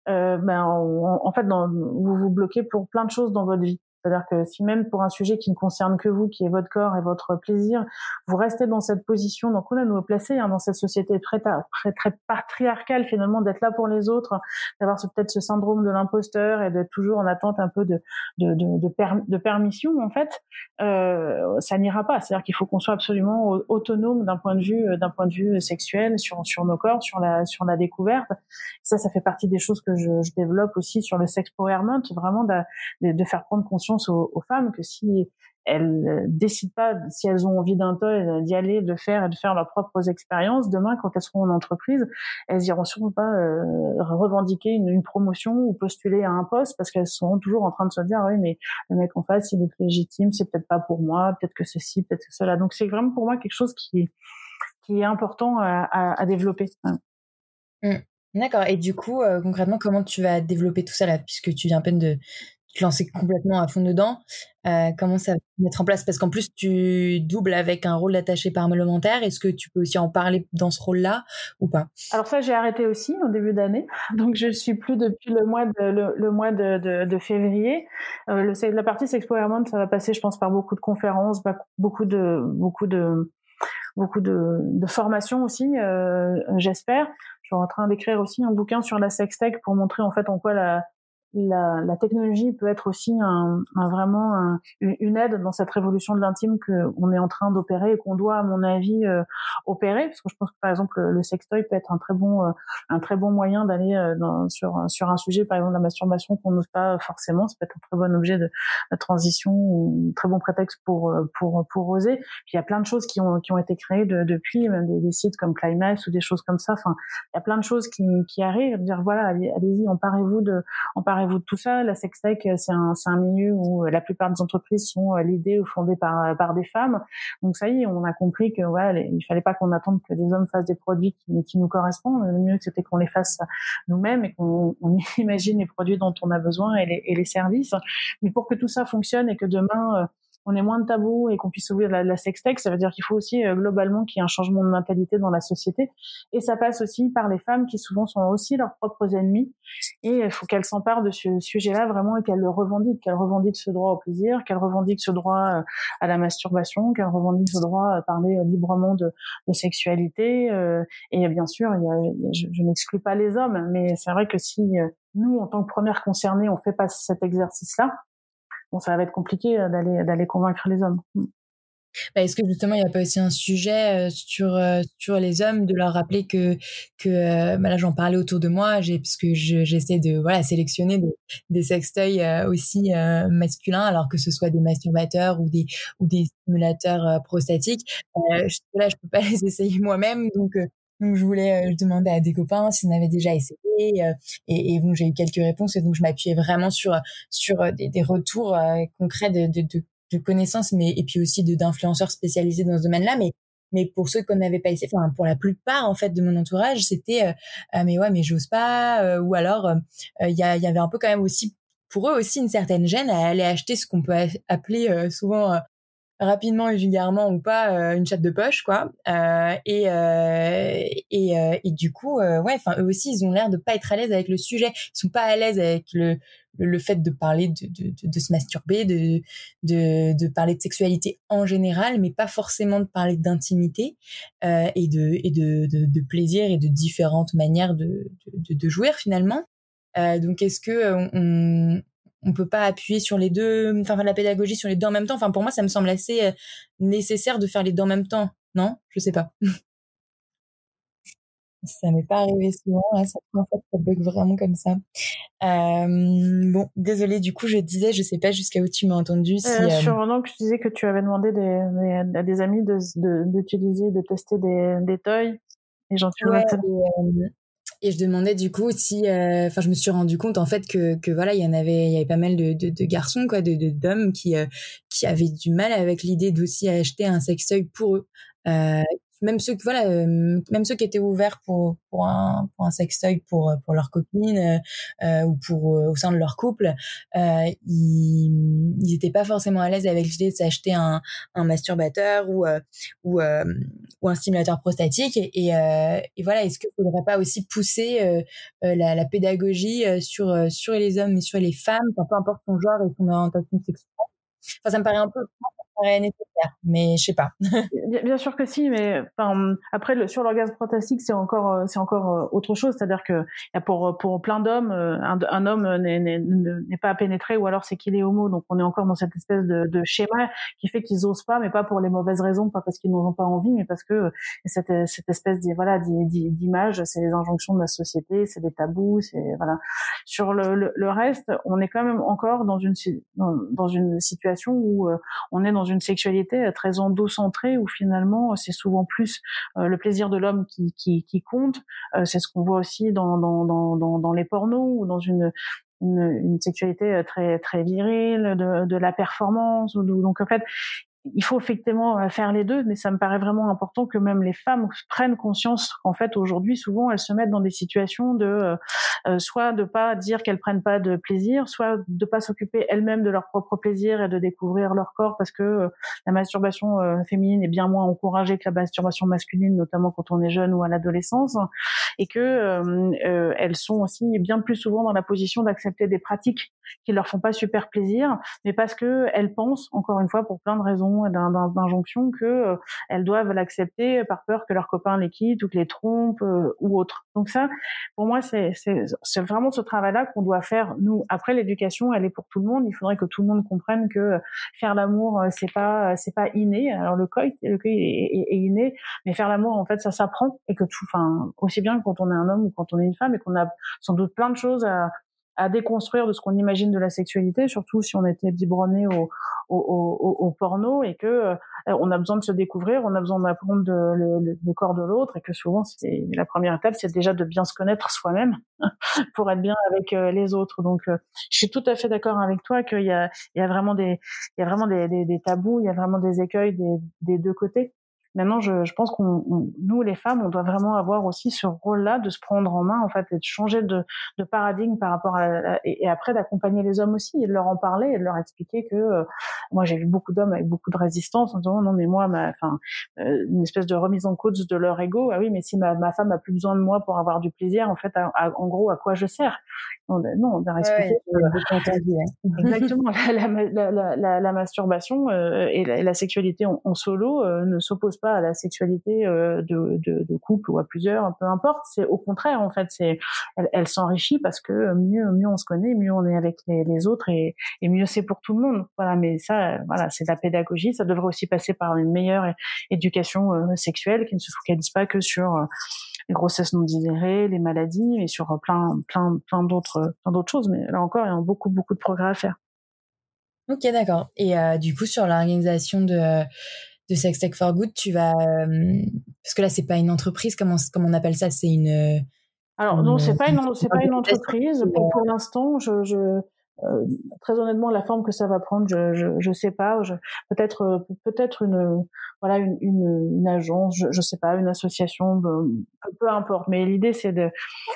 euh, ben en fait vous vous bloquez pour plein de choses dans votre vie c'est-à-dire que si même pour un sujet qui ne concerne que vous, qui est votre corps et votre plaisir, vous restez dans cette position, donc on a nous placer hein, dans cette société très, très, patriarcale finalement, d'être là pour les autres, d'avoir peut-être ce syndrome de l'imposteur et d'être toujours en attente un peu de, de, de, de, de permission en fait, euh, ça n'ira pas. C'est-à-dire qu'il faut qu'on soit absolument autonome d'un point de vue, euh, d'un point de vue sexuel sur, sur nos corps, sur la, sur la découverte. Ça, ça fait partie des choses que je, développe aussi sur le sex empowerment, vraiment de faire prendre conscience aux, femmes que si elles décident pas si elles ont envie d'un toy d'y aller, de faire et de faire leurs propres expériences. Demain, quand elles seront en entreprise, elles iront sûrement pas euh, revendiquer une, promotion ou postuler à un poste parce qu'elles seront toujours en train de se dire oui mais le mec en face il est légitime, c'est peut-être pas pour moi, peut-être que ceci, peut-être que cela. Donc c'est vraiment pour moi quelque chose qui qui est important à, développer. Mmh. D'accord. Et du coup, euh, concrètement, comment tu vas développer tout ça là, puisque tu viens à peine de, te lancer complètement à fond dedans. Euh, comment ça va mettre en place? Parce qu'en plus, tu doubles avec un rôle d'attaché parlementaire. Est-ce que tu peux aussi en parler dans ce rôle-là ou pas? Alors ça, j'ai arrêté aussi au début d'année. Donc je suis plus depuis le mois de, le, mois de, de, février. Euh, le, la partie Sexpowerment, ça va passer, je pense, par beaucoup de conférences, beaucoup de beaucoup de beaucoup de, de formations aussi, euh, j'espère. Je suis en train d'écrire aussi un bouquin sur la sextech pour montrer en fait en quoi la, la, technologie peut être aussi vraiment une aide dans cette révolution de l'intime qu'on est en train d'opérer et qu'on doit, à mon avis, euh, opérer. Parce que je pense que par exemple le sextoy peut être un très bon euh, moyen d'aller euh, sur un sujet, par exemple la masturbation qu'on n'ose pas forcément. Ça peut être un très bon objet de, transition ou un très bon prétexte pour pour oser. Puis il y a plein de choses qui ont été créées de, depuis, même des, des, sites comme Climax ou des choses comme ça. Enfin, il y a plein de choses qui qui arrivent. Dire voilà, allez-y, emparez-vous de emparez tout ça. La sextech, euh, c'est un, un milieu où euh, la plupart des entreprises sont euh, l'idée ou fondées par, par des femmes. Donc ça y est, on a compris que voilà, il fallait pas qu'on attende que des hommes fassent des produits qui, nous correspondent. Le mieux, c'était qu'on les fasse nous-mêmes et qu'on on imagine les produits dont on a besoin et les services. Mais pour que tout ça fonctionne et que demain on ait moins de tabous et qu'on puisse ouvrir la, la sextech, ça veut dire qu'il faut aussi euh, globalement qu'il y ait un changement de mentalité dans la société. Et ça passe aussi par les femmes qui souvent sont aussi leurs propres ennemis. Et il faut qu'elles s'emparent de ce sujet-là vraiment et qu'elles le revendiquent, qu'elles revendiquent ce droit au plaisir, qu'elles revendiquent ce droit euh, à la masturbation, qu'elles revendiquent ce droit à parler euh, librement de, de sexualité. Et bien sûr, il y a, je, je n'exclus pas les hommes, mais c'est vrai que si nous, en tant que premières concernées, on fait pas cet exercice-là, bon, ça va être compliqué d'aller d'aller convaincre les hommes. Mm. Bah, est-ce que justement il n'y a pas aussi un sujet sur sur les hommes de leur rappeler que que bah, là j'en parlais autour de moi j'ai parce que j'essaie de voilà sélectionner des, des sextoys aussi masculins alors que ce soit des masturbateurs ou des ou des stimulateurs prostatiques là je peux pas les essayer moi-même donc donc je voulais je demandais à des copains s'ils en avaient déjà essayé et, et bon j'ai eu quelques réponses et donc je m'appuyais vraiment sur sur des, des retours concrets de, de, de, de connaissances, mais et puis aussi de d'influenceurs spécialisés dans ce domaine-là. Mais mais pour ceux qu'on n'avait pas essayé, enfin pour la plupart en fait de mon entourage, c'était euh, ah, mais ouais mais j'ose pas euh, ou alors il y, a, y avait un peu quand même aussi pour eux aussi une certaine gêne à aller acheter ce qu'on peut appeler souvent rapidement et vulgairement ou pas une chatte de poche quoi et et, et du coup ouais enfin eux aussi ils ont l'air de pas être à l'aise avec le sujet ils sont pas à l'aise avec le le, fait de parler de, de, de, se masturber, de, de, de, parler de sexualité en général, mais pas forcément de parler d'intimité euh, et, de, et de, de, plaisir et de différentes manières de, de, jouir finalement. Euh, donc est-ce que euh, on, on peut pas appuyer sur les deux, enfin la pédagogie sur les deux en même temps. Enfin pour moi ça me semble assez euh, nécessaire de faire les deux en même temps, non? Je sais pas. Ça m'est pas arrivé souvent, là, ça, en fait, ça bug vraiment comme ça. Euh, bon, désolé, du coup, je disais, je sais pas jusqu'à où tu m'as entendu. Si, euh, euh Sur que tu disais que tu avais demandé des, des, à des amis d'utiliser, de, de, tester des, des toys. Et j'en ouais, et, euh, et je demandais du coup si, euh, enfin, je me suis rendu compte en fait que, que voilà, il y en avait, il y avait pas mal de, de, de garçons quoi, de d'hommes qui qui avaient du mal avec l'idée d'aussi acheter un sextoy pour eux. Euh, même ceux voilà euh, même ceux qui étaient ouverts pour pour un pour un sextoy pour pour leur copine euh, euh ou pour euh, au sein de leur couple euh, ils ils étaient pas forcément à l'aise avec l'idée de s'acheter un un masturbateur ou ou un stimulateur prostatique. Et voilà est-ce qu'il faudrait pas aussi pousser la, pédagogie sur sur les hommes et sur les femmes peu importe son genre et son orientation sexuelle? Enfin ça me paraît un peu nécessaire, mais je sais pas. bien, sûr que si, mais enfin, après le, sur l'orgasme protastique, c'est encore euh, c'est encore euh, autre chose, c'est-à-dire que pour pour plein d'hommes, euh, un, un, homme n'est pas pénétré ou alors c'est qu'il est homo, donc on est encore dans cette espèce de, de schéma qui fait qu'ils osent pas, mais pas pour les mauvaises raisons, pas parce qu'ils n'en ont pas envie, mais parce que cette cette espèce de, voilà d'image, c'est les injonctions de la société, c'est des tabous, c'est voilà. Sur le, le, reste, on est quand même encore dans une dans, dans une situation où on est dans une sexualité euh, très endocentrée où finalement euh, c'est souvent plus euh, le plaisir de l'homme qui, qui, qui, compte. c'est ce qu'on voit aussi dans, dans, dans, dans, les pornos ou dans une, une, une, sexualité très très virile, de, de la performance. Donc en fait, il faut effectivement euh, faire les deux, mais ça me paraît vraiment important que même les femmes prennent conscience qu'en fait aujourd'hui souvent elles se mettent dans des situations de euh, euh, soit de pas dire qu'elles prennent pas de plaisir, soit de pas s'occuper elles-mêmes de leur propre plaisir et de découvrir leur corps parce que la masturbation féminine est bien moins encouragée que la masturbation masculine, notamment quand on est jeune ou à l'adolescence, et que elles sont aussi bien plus souvent dans la position d'accepter des pratiques qui leur font pas super plaisir, mais parce que elles pensent encore une fois pour plein de raisons d'injonction que euh, elles doivent l'accepter par peur que leurs copains les quittent ou que les trompent euh, ou autre. Donc ça, pour moi, c'est vraiment ce travail-là qu'on doit faire nous. Après, l'éducation, elle est pour tout le monde. Il faudrait que tout le monde comprenne que faire l'amour, euh, c'est pas c'est pas inné. Alors le coït, le coït est, est, inné, mais faire l'amour, en fait, ça s'apprend et que tout, enfin, aussi bien quand on est un homme ou quand on est une femme et qu'on a sans doute plein de choses à, à déconstruire de ce qu'on imagine de la sexualité, surtout si on était biberonné au, au, au, au, porno et que euh, on a besoin de se découvrir, on a besoin d'apprendre le, le, le, corps de l'autre et que souvent c'est la première étape, c'est déjà de bien se connaître soi-même pour être bien avec euh, les autres. Donc, euh, je suis tout à fait d'accord avec toi qu'il y a, il y a vraiment des, il y a vraiment des, des, des, tabous, il y a vraiment des écueils des, des deux côtés. Maintenant, je, je pense qu'on, nous les femmes, on doit vraiment avoir aussi ce rôle-là de se prendre en main en fait et de changer de, de paradigme par rapport à et, après d'accompagner les hommes aussi et de leur en parler et de leur expliquer que euh, moi j'ai vu beaucoup d'hommes avec beaucoup de résistance en disant non mais moi ma enfin euh, une espèce de remise en cause de leur ego ah oui mais si ma, ma femme a plus besoin de moi pour avoir du plaisir en fait en gros à quoi je sers? On non, on a respecté. exactement. La, masturbation et, la, sexualité en, solo ne s'oppose pas à la sexualité de, de, couple ou à plusieurs, peu importe. C'est au contraire, en fait, c'est elle, s'enrichit parce que mieux mieux on se connaît, mieux on est avec les, autres et, mieux c'est pour tout le monde. Voilà, mais ça, voilà, c'est la pédagogie. Ça devrait aussi passer par une meilleure éducation sexuelle qui ne se focalise pas que sur les grossesses non désirées, les maladies, et sur plein, plein, plein d'autres, d'autres choses. Mais là encore, il y a beaucoup, beaucoup de progrès à faire. Ok, d'accord. Et euh, du coup, sur l'organisation de, de Sex Tech for Good, tu vas, euh, parce que là, c'est pas une entreprise, comment, comment on appelle ça? C'est une. Alors non, c'est pas une, c'est pas une entreprise. Pour, pour l'instant, je, je euh, très honnêtement, la forme que ça va prendre, je je, je sais pas. Peut-être euh, peut-être une voilà une, une, une agence, je, je, sais pas, une association, peu, peu importe. Mais l'idée c'est de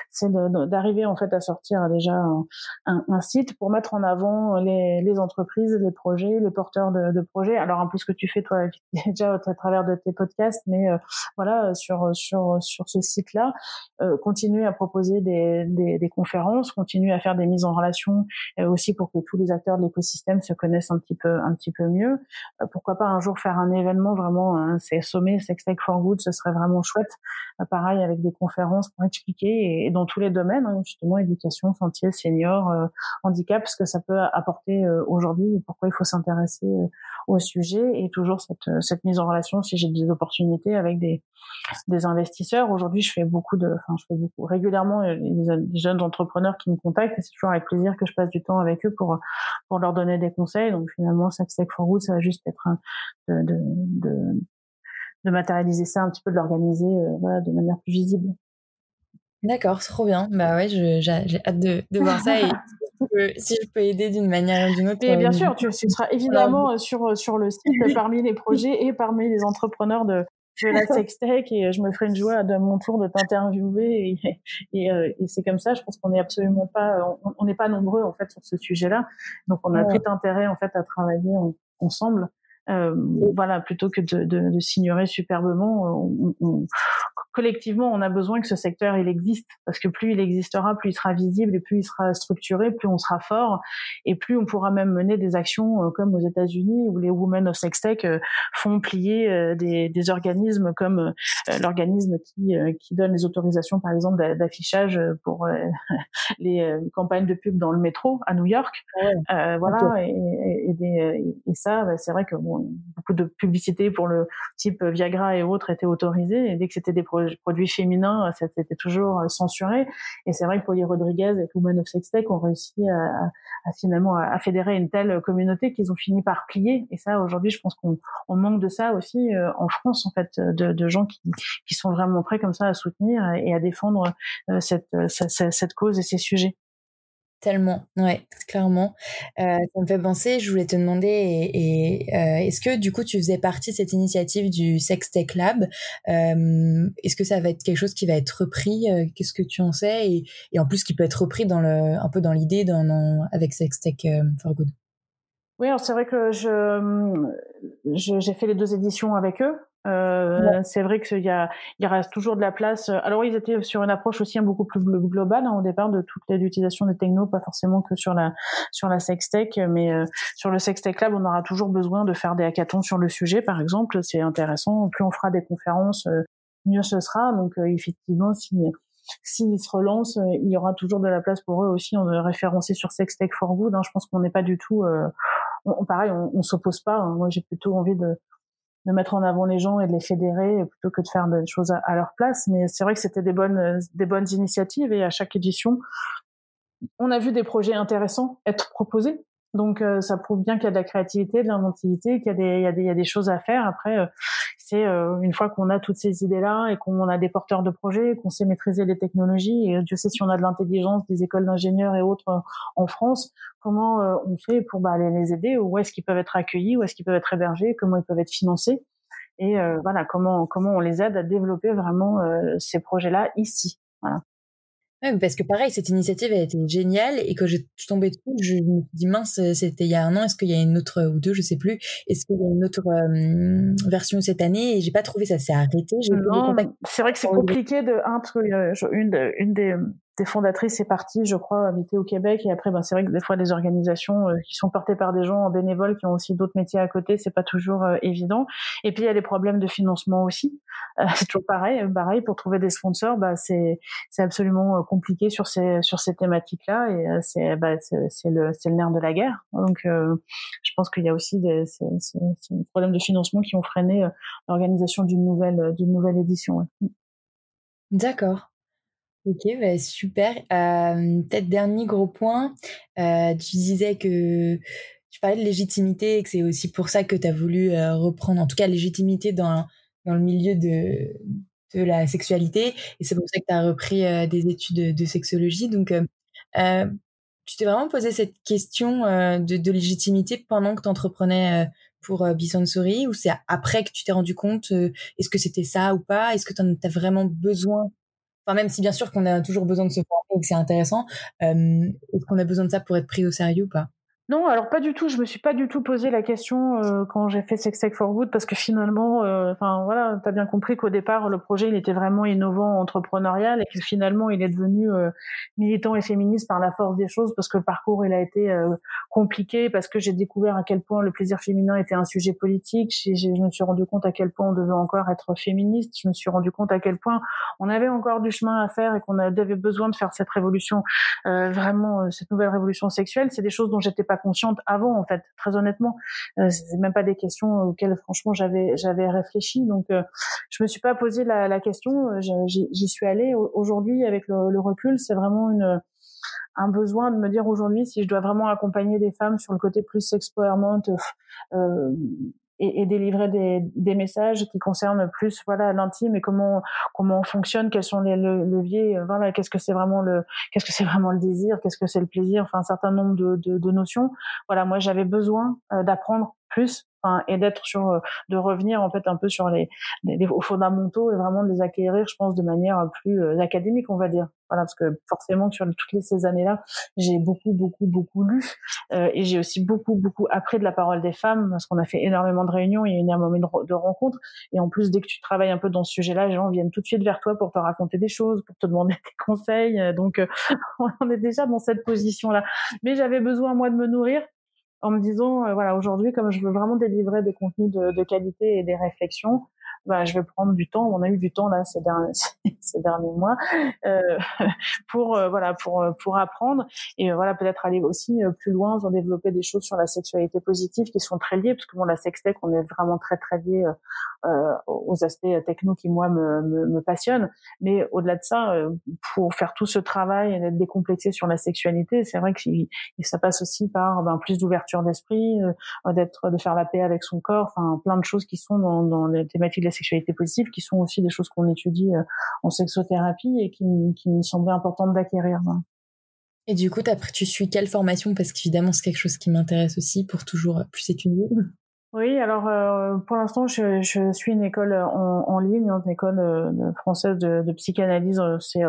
c'est d'arriver en fait à sortir déjà un, un, site pour mettre en avant les, les entreprises, les projets, les porteurs de, de projets. Alors un peu ce que tu fais toi déjà à travers de tes podcasts, mais euh, voilà sur sur sur ce site-là, euh, continuer à proposer des, des, des conférences, continuer à faire des mises en relation aussi pour que tous les acteurs de l'écosystème se connaissent un petit peu un petit peu mieux. Euh, pourquoi pas un jour faire un événement vraiment, hein, c'est sommet for Good, ce serait vraiment chouette. Euh, pareil avec des conférences pour expliquer et, dans tous les domaines, hein, justement éducation, santé, senior, euh, handicap, ce que ça peut apporter aujourd'hui et pourquoi il faut s'intéresser au sujet et toujours cette, cette mise en relation si j'ai des opportunités avec des, des investisseurs. Aujourd'hui, je fais beaucoup de, enfin, je fais beaucoup régulièrement des jeunes entrepreneurs qui me contactent et c'est toujours avec plaisir que je passe du temps avec eux pour pour leur donner des conseils. Donc finalement, Success for Good, ça va juste être de, de, de, de matérialiser ça un petit peu, de l'organiser euh, voilà, de manière plus visible. D'accord, trop bien. Bah ouais, j'ai hâte de, de voir ça et si je, peux, aider d'une manière ou d'une autre. Et bien euh, sûr, tu, tu, seras évidemment sur sur le site parmi les projets et parmi les entrepreneurs de je la sextech et je me ferai une joie de mon tour de t'interviewer et, et, euh, et c'est comme ça. Je pense qu'on n'est absolument pas, on n'est pas nombreux en fait sur ce sujet-là, donc on a tout intérêt en fait à travailler ensemble. Euh, voilà, plutôt que de, de, de s'ignorer superbement, on, on, collectivement, on a besoin que ce secteur il existe. Parce que plus il existera, plus il sera visible et plus il sera structuré, plus on sera fort. Et plus on pourra même mener des actions euh, comme aux États-Unis où les Women of Sex Tech euh, font plier euh, des, des, organismes comme l'organisme qui, qui donne les autorisations, par exemple, d'affichage pour les campagnes de pub dans le métro à New York. voilà, et, et, des, et, ça, bah, c'est vrai que bon, beaucoup de publicité pour le type Viagra et autres étaient autorisées. Et dès que c'était des produits féminins, c'était toujours euh, censuré. Et c'est vrai que Polly Rodriguez et Women of Sex Tech ont réussi à, finalement à, fédérer une telle communauté qu'ils ont fini par plier. Et ça, aujourd'hui, je pense qu'on manque de ça aussi euh, en France, en fait, de, gens qui, sont vraiment prêts comme ça à soutenir et à défendre euh, cette, cette cause et ces sujets. Tellement, ouais, clairement. Euh, ça me fait penser, je voulais te demander, euh, est-ce que du coup tu faisais partie de cette initiative du Sex Tech Lab? Euh, Est-ce que ça va être quelque chose qui va être repris? Qu'est-ce que tu en sais? Et, et, en plus qui peut être repris dans le, un peu dans l'idée dans, avec Sex Tech for Good. Oui, alors c'est vrai que je, j'ai fait les deux éditions avec eux. Euh, C'est vrai qu'il y a, il reste toujours de la place. Alors ils étaient sur une approche aussi un beaucoup plus globale hein, au départ de toute l'utilisation des technos, pas forcément que sur la sur la sextech, mais euh, sur le sextech lab, on aura toujours besoin de faire des hackathons sur le sujet, par exemple. C'est intéressant. Plus on fera des conférences, euh, mieux ce sera. Donc euh, effectivement, si s'ils se relancent, il y aura toujours de la place pour eux aussi en référencer sur Sextech for Good. Hein. Je pense qu'on n'est pas du tout, on, pareil, on, on s'oppose pas. Hein. Moi, j'ai plutôt envie de de mettre en avant les gens et de les fédérer plutôt que de faire des choses à, leur place. Mais c'est vrai que c'était des bonnes, des bonnes initiatives et à chaque édition, on a vu des projets intéressants être proposés. Donc euh, ça prouve bien qu'il y a de la créativité, de l'inventivité, qu'il y a des, il y y a des choses à faire. Après, euh, c'est euh, une fois qu'on a toutes ces idées-là et qu'on a des porteurs de projets, qu'on sait maîtriser les technologies, et Dieu sait si on a de l'intelligence, des écoles d'ingénieurs et autres en France, comment on fait pour bah, aller les aider, où est-ce qu'ils peuvent être accueillis, où est-ce qu'ils peuvent être hébergés, comment ils peuvent être financés, et voilà comment comment on les aide à développer vraiment ces projets-là ici. Voilà. Ouais, parce que pareil, cette initiative a été géniale et que je suis tombée dessus, je me suis dit mince, c'était il y a un an, est-ce qu'il y a une autre ou deux, je sais plus, est-ce qu'il y a une autre euh, version cette année et j'ai pas trouvé ça s'est arrêté. Non, c'est vrai que c'est compliqué de un, une, une des c'était fondatrice et partie, je crois, habiter au Québec. Et après, ben, c'est vrai que des fois, des organisations qui sont portées par des gens en bénévole qui ont aussi d'autres métiers à côté, c'est pas toujours évident. Et puis il y a des problèmes de financement aussi. c'est toujours pareil. Pareil pour trouver des sponsors, bah c'est c'est absolument compliqué sur ces sur ces thématiques-là. Et c'est bah, c'est le c'est le nerf de la guerre. Donc je pense qu'il y a aussi des c'est, c'est, des problèmes de financement qui ont freiné l'organisation d'une nouvelle d'une nouvelle édition. D'accord. Ok, bah super. Euh, Peut-être dernier gros point, euh, tu disais que tu parlais de légitimité et que c'est aussi pour ça que tu as voulu reprendre, en tout cas, légitimité dans, dans le milieu de, de la sexualité. Et c'est pour ça que tu as repris des études de, sexologie. Donc, tu t'es vraiment posé cette question de, de, légitimité pendant que tu entreprenais pour Bison Sorry ou c'est après que tu t'es rendu compte est-ce que c'était ça ou pas? Est-ce que tu as vraiment besoin Enfin, même si bien sûr qu'on a toujours besoin de se former et que c'est intéressant, est-ce qu'on a besoin de ça pour être pris au sérieux ou pas? Non, alors pas du tout. Je me suis pas du tout posé la question euh, quand j'ai fait Sex Tech for Good parce que finalement, euh, enfin voilà, t'as bien compris qu'au départ le projet il était vraiment innovant, entrepreneurial et que finalement il est devenu euh, militant et féministe par la force des choses parce que le parcours il a été compliqué parce que j'ai découvert à quel point le plaisir féminin était un sujet politique. Je me suis rendu compte à quel point on devait encore être féministe. Je me suis rendu compte à quel point on avait encore du chemin à faire et qu'on avait besoin de faire cette révolution, vraiment cette nouvelle révolution sexuelle. C'est des choses dont j'étais pas consciente avant en fait très honnêtement. Euh, c'est même pas des questions auxquelles franchement j'avais j'avais réfléchi. Donc euh, je me suis pas posé la, la question. Euh, j'y suis allée. Aujourd'hui avec le, le recul c'est vraiment une un besoin de me dire aujourd'hui si je dois vraiment accompagner des femmes sur le côté plus sexpowerment euh, et, et délivrer des, des, messages qui concernent plus voilà l'intime et comment comment on fonctionne, quels sont les leviers, euh, voilà qu'est-ce que c'est vraiment le qu'est-ce que c'est vraiment le désir, qu'est-ce que c'est le plaisir, enfin un certain nombre de, de, de notions. Voilà, moi j'avais besoin euh, d'apprendre plus et d'être sur euh, de revenir en fait un peu sur les, les, fondamentaux et vraiment de les acquérir je pense de manière plus euh, académique on va dire. Voilà parce que forcément sur toutes ces années là j'ai beaucoup beaucoup beaucoup lu euh, et j'ai aussi beaucoup beaucoup appris de la parole des femmes parce qu'on a fait énormément de réunions a énormément de, de rencontres et en plus dès que tu travailles un peu dans ce sujet là les gens viennent tout de suite vers toi pour te raconter des choses pour te demander des conseils donc on est déjà dans cette position là mais j'avais besoin moi de me nourrir en me disant, euh, voilà, aujourd'hui, comme je veux vraiment délivrer des contenus de, de qualité et des réflexions, bah, je vais prendre du temps. On a eu du temps là ces derniers, ces derniers mois euh, pour euh, voilà pour euh, pour apprendre et voilà peut-être aller aussi plus loin, en développer des choses sur la sexualité positive qui sont très liées parce que bon la sextech on est vraiment très très lié euh, aux aspects techno qui moi me, me, me passionnent. Mais au-delà de ça, pour faire tout ce travail et d'être décomplexé sur la sexualité, c'est vrai que ça passe aussi par ben, plus d'ouverture d'esprit, d'être de faire la paix avec son corps, enfin plein de choses qui sont dans, dans les thématiques sexualité positive, qui sont aussi des choses qu'on étudie euh, en sexothérapie et qui, qui me semblaient importantes d'acquérir. Et du coup, tu suis quelle formation? Parce qu'évidemment, c'est quelque chose qui m'intéresse aussi pour toujours euh, plus étudier. Oui, alors euh, pour l'instant, je, je, suis une école en, en ligne, une école française de, de psychanalyse. C'est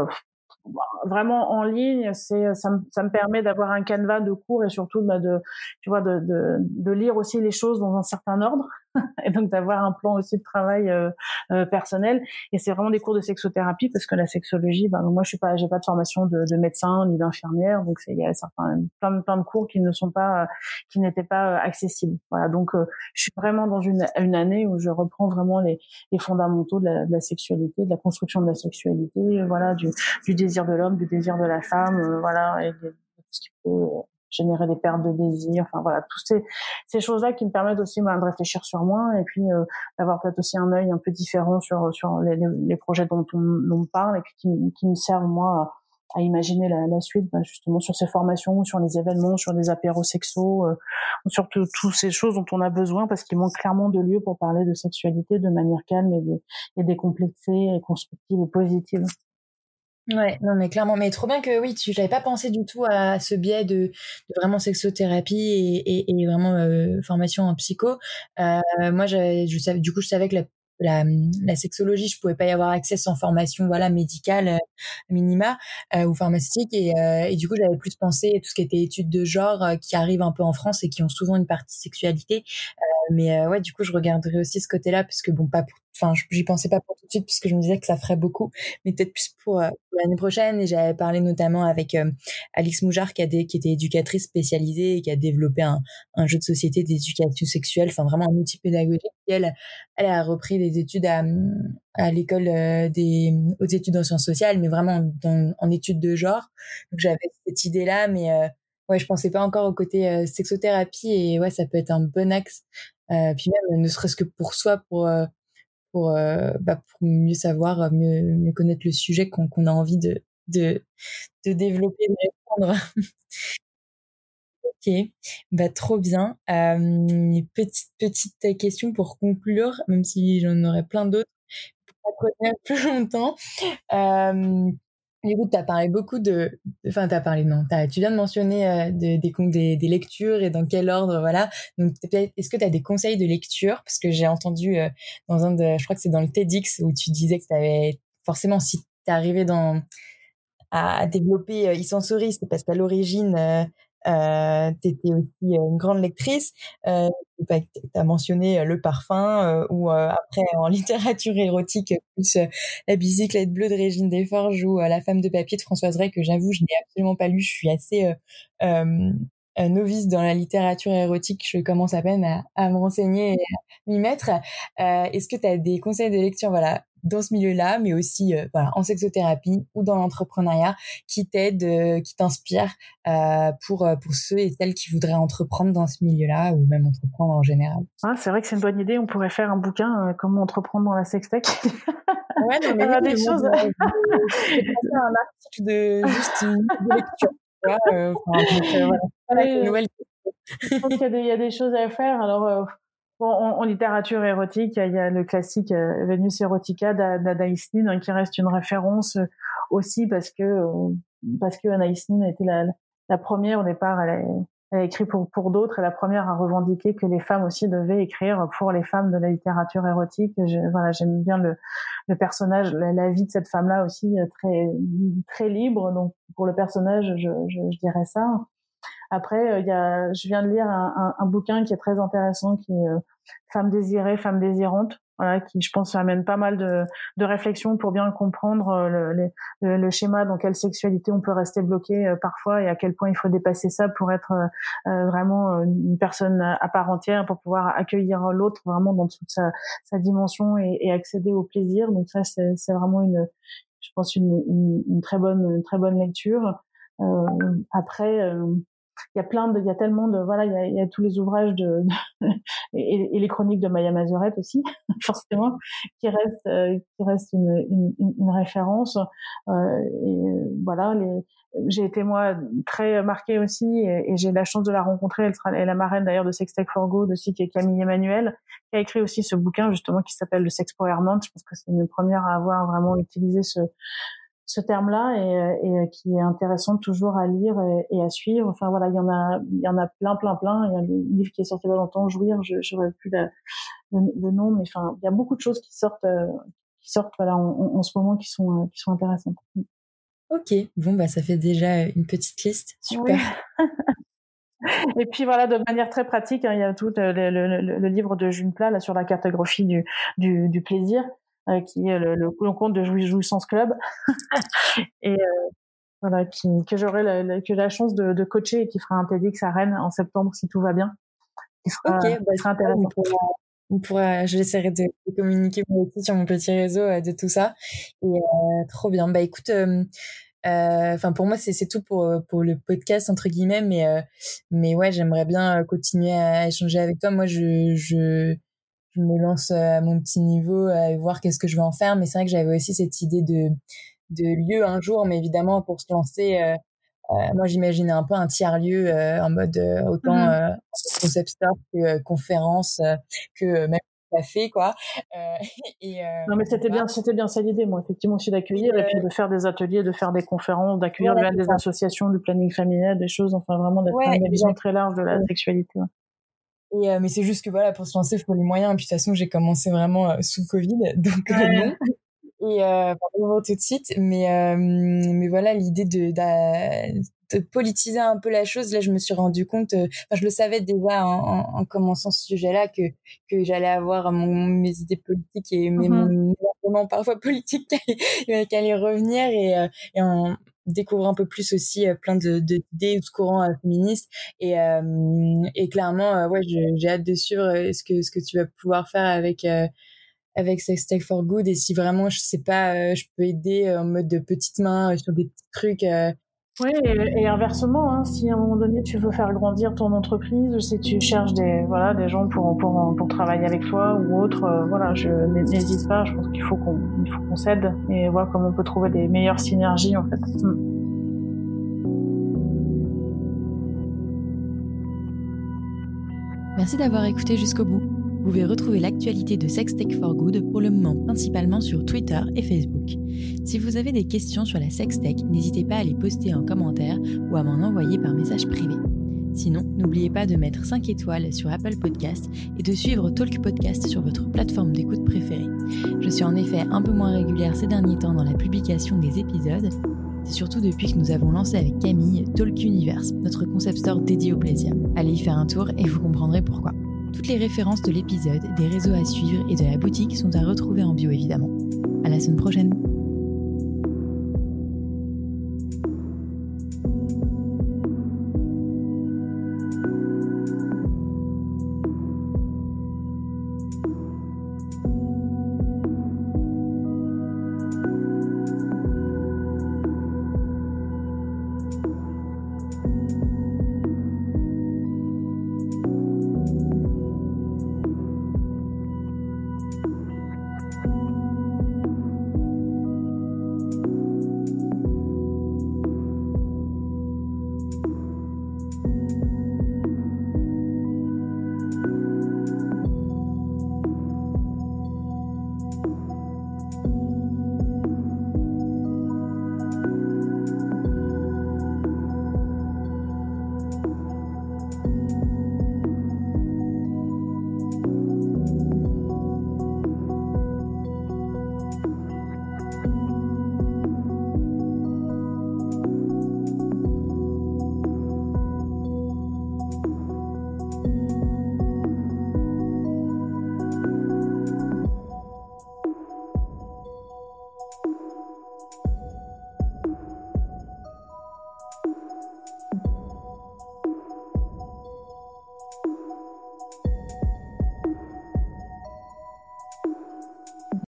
vraiment en ligne, c'est ça, me, ça me permet d'avoir un canevas de cours et surtout bah, de tu vois de, de, de, lire aussi les choses dans un certain ordre et donc d'avoir un plan aussi de travail euh, euh, personnel. Et c'est vraiment des cours de sexothérapie parce que la sexologie bah, moi je suis pas j'ai pas de formation de, de médecin ni d'infirmière. Donc il y a certains plein, plein de cours qui ne sont pas qui n'étaient pas accessibles. Voilà. Donc je suis vraiment dans une, une année où je reprends vraiment les, les fondamentaux de la, de la sexualité de la construction de la sexualité voilà du, du désir de l'homme, du désir de la femme, euh, voilà, et tout ce qui générer des pertes de désir, enfin voilà, toutes ces, ces choses-là qui me permettent aussi moi, de réfléchir sur moi et puis euh, d'avoir peut-être aussi un œil un peu différent sur sur les, les projets dont on, on, parle et qui, qui me servent moi à, à imaginer la, la suite, bah, justement sur ces formations, sur les événements, sur des apéros sexos, euh, sur toutes ces choses dont on a besoin parce qu'il manque clairement de lieux pour parler de sexualité de manière calme et, et décomplexée et constructive et positive. Ouais, non mais clairement, mais trop bien que oui, tu j'avais pas pensé du tout à ce biais de, de vraiment sexothérapie et, et, et vraiment euh, formation en psycho. Euh, moi, je, savais, du coup, je savais que la, la, la, sexologie, je pouvais pas y avoir accès sans formation, voilà, médicale euh, minima euh, ou pharmaceutique. Et, euh, et, du coup, j'avais plus pensé tout ce qui était études de genre qui arrivent un peu en France et qui ont souvent une partie sexualité mais ouais, du coup, je regarderai aussi ce côté-là parce que bon, pas enfin, j'y pensais pas pour tout de suite puisque je me disais que ça ferait beaucoup, mais peut-être plus pour, l'année prochaine. Et j'avais parlé notamment avec Alix Moujard qui a des, qui était éducatrice spécialisée et qui a développé un, un jeu de société d'éducation sexuelle, enfin vraiment un outil pédagogique. Elle, elle a repris des études à, à l'école des hautes études en sciences sociales, mais vraiment dans, en études de genre. Donc j'avais cette idée-là, mais ouais, je pensais pas encore au côté euh, sexothérapie et ouais, ça peut être un bon axe. Euh, puis même, ne serait-ce que pour soi, pour euh, pour, bah, pour mieux savoir, mieux, mieux connaître le sujet qu'on a envie de de de développer, de répondre. ok, bah trop bien. petite petite question pour conclure, même si j'en aurais plein d'autres pour pas plus longtemps. Du coup, tu as parlé beaucoup de... Enfin, tu as parlé, non, tu viens de mentionner euh, des, des, lectures et dans quel ordre, voilà. Donc, est-ce que tu as des conseils de lecture? Parce que j'ai entendu euh, dans un de... Je crois que c'est dans le TEDx où tu disais que tu avais... Forcément, si tu arrivé dans, à, développer euh, e-sensory, c'est parce qu'à l'origine, euh, euh, tu étais aussi une grande lectrice. Euh, tu as mentionné le parfum ou après en littérature érotique plus la bicyclette bleue de Régine Desforges ou la femme de papier de Françoise Ray que j'avoue je n'ai absolument pas lu. Je suis assez novice dans la littérature érotique. Je commence à peine à, à me renseigner et à m'y mettre. Est-ce que tu as des conseils de lecture voilà dans ce milieu-là, mais aussi euh, voilà, en sexothérapie ou dans l'entrepreneuriat, qui t'aident, euh, qui t'inspirent euh, pour pour ceux et celles qui voudraient entreprendre dans ce milieu-là ou même entreprendre en général. Ah, c'est vrai que c'est une bonne idée. On pourrait faire un bouquin comment entreprendre dans la sextech. Ouais, non, mais des choses. un article de juste une lecture. Euh, voilà. Je pense qu'il y, y, a des choses à faire. Alors, en, littérature érotique, il y a le classique euh, Venus Erotica d'Anaïs Nin hein, qui reste une référence euh, aussi parce que euh, parce que Anaïs Nin a été la, première au départ. Elle a, écrit pour pour d'autres et la première à revendiquer que les femmes aussi devaient écrire pour les femmes de la littérature érotique. Voilà, j'aime bien le, le personnage, la, vie de cette femme-là aussi très très libre. Donc pour le personnage, je dirais ça. Après, il y a, je viens de lire un, un, un, bouquin qui est très intéressant, qui est Femme désirée, femme désirante, voilà, qui je pense amène pas mal de, de réflexions pour bien comprendre euh, le, le, le, schéma dans quelle sexualité on peut rester bloqué euh, parfois et à quel point il faut dépasser ça pour être euh, vraiment une personne à part entière, pour pouvoir accueillir l'autre vraiment dans toute sa, sa dimension et, et, accéder au plaisir. Donc ça, c'est vraiment une, je pense une, une, une, très bonne, une très bonne lecture. après il y a plein de, il y a tellement de, voilà, il y a, il y a tous les ouvrages de, et, et, les chroniques de Maya Mazurette aussi, forcément, qui restent, euh, qui restent une, une, une référence. Euh, et voilà, les, j'ai été moi très marquée aussi, et, j'ai la chance de la rencontrer. Elle, sera, elle est la marraine d'ailleurs de Sex Tech for Good aussi, qui est Camille Emmanuel, qui a écrit aussi ce bouquin justement qui s'appelle Le Sex Empowerment. Je pense que c'est une première à avoir vraiment utilisé ce ce terme-là et, euh, et, euh, qui est intéressant toujours à lire et, à suivre. Enfin voilà, il y en a, il y en a plein, plein, plein. Il y a un livre qui est sorti il y a longtemps, Jouir, je n'aurais plus le, le, nom, mais enfin, il y a beaucoup de choses qui sortent, euh, qui sortent voilà en, en, ce moment qui sont, qui sont intéressantes. Ok, bon bah ça fait déjà une petite liste, super. Et puis voilà, de manière très pratique, hein, il y a tout le, le, le, livre de June Plat là sur la cartographie du, du, du plaisir, qui est le, le, compte de Jouissance Club, et euh, voilà, qui, que j'aurai la, la, que la chance de, de, coacher et qui fera un TEDx à Rennes en septembre si tout va bien. Qui sera, bah, sera intéressant. On pourra, j'essaierai de, de, communiquer aussi sur mon petit réseau euh, de tout ça. Et euh, trop bien. Bah écoute, enfin euh, pour moi c'est tout pour pour le podcast entre guillemets, mais mais ouais j'aimerais bien continuer à échanger avec toi. Moi je je je me lance à mon petit niveau à voir qu'est-ce que je vais en faire. Mais c'est vrai que j'avais aussi cette idée de, de lieu un jour, mais évidemment pour se lancer, euh, euh, moi j'imaginais un peu un tiers lieu euh, en mode autant mmh concept store que conférence que même café quoi. et, non mais c'était bien, c'était bien ça l'idée moi effectivement aussi d'accueillir et, puis de faire des ateliers, de faire des conférences, d'accueillir des associations, du planning familial, des choses, enfin vraiment d'être une vision très large de la sexualité. Et, euh, mais c'est juste que voilà, pour se lancer, il faut les moyens. Et puis de toute façon, j'ai commencé vraiment euh, sous Covid, donc euh, non. Et euh, tout de suite, mais mais voilà, l'idée de politiser un peu la chose. Là, je me suis rendu compte, enfin, je le savais déjà en, en, commençant ce sujet-là que que j'allais avoir mon, mes idées politiques et mes mmh mon parfois politique qui allait revenir et, et en, découvrir un peu plus aussi plein de d'idées de, courants féministes. Et et clairement ouais j'ai hâte de suivre ce que ce que tu vas pouvoir faire avec avec Sex Tech for Good. Et si vraiment je sais pas je peux aider en mode de petites mains sur des trucs oui, et, inversement, hein, si à un moment donné tu veux faire grandir ton entreprise, si tu cherches des voilà des gens pour pour, pour travailler avec toi ou autre, euh, voilà, je n'hésite pas. Je pense qu'il faut qu'on qu'on s'aide et voir comment on peut trouver des meilleures synergies en fait. Mm. Merci d'avoir écouté jusqu'au bout. Vous pouvez retrouver l'actualité de Sextech for Good pour le moment principalement sur Twitter et Facebook. Si vous avez des questions sur la sextech, n'hésitez pas à les poster en commentaire ou à m'en envoyer par message privé. Sinon, n'oubliez pas de mettre 5 étoiles sur Apple Podcast et de suivre Talk Podcast sur votre plateforme d'écoute préférée. Je suis en effet un peu moins régulière ces derniers temps dans la publication des épisodes. C'est surtout depuis que nous avons lancé avec Camille Talk Universe, notre concept store dédié au plaisir. Allez y faire un tour et vous comprendrez pourquoi. Toutes les références de l'épisode, des réseaux à suivre et de la boutique sont à retrouver en bio évidemment. À la semaine prochaine!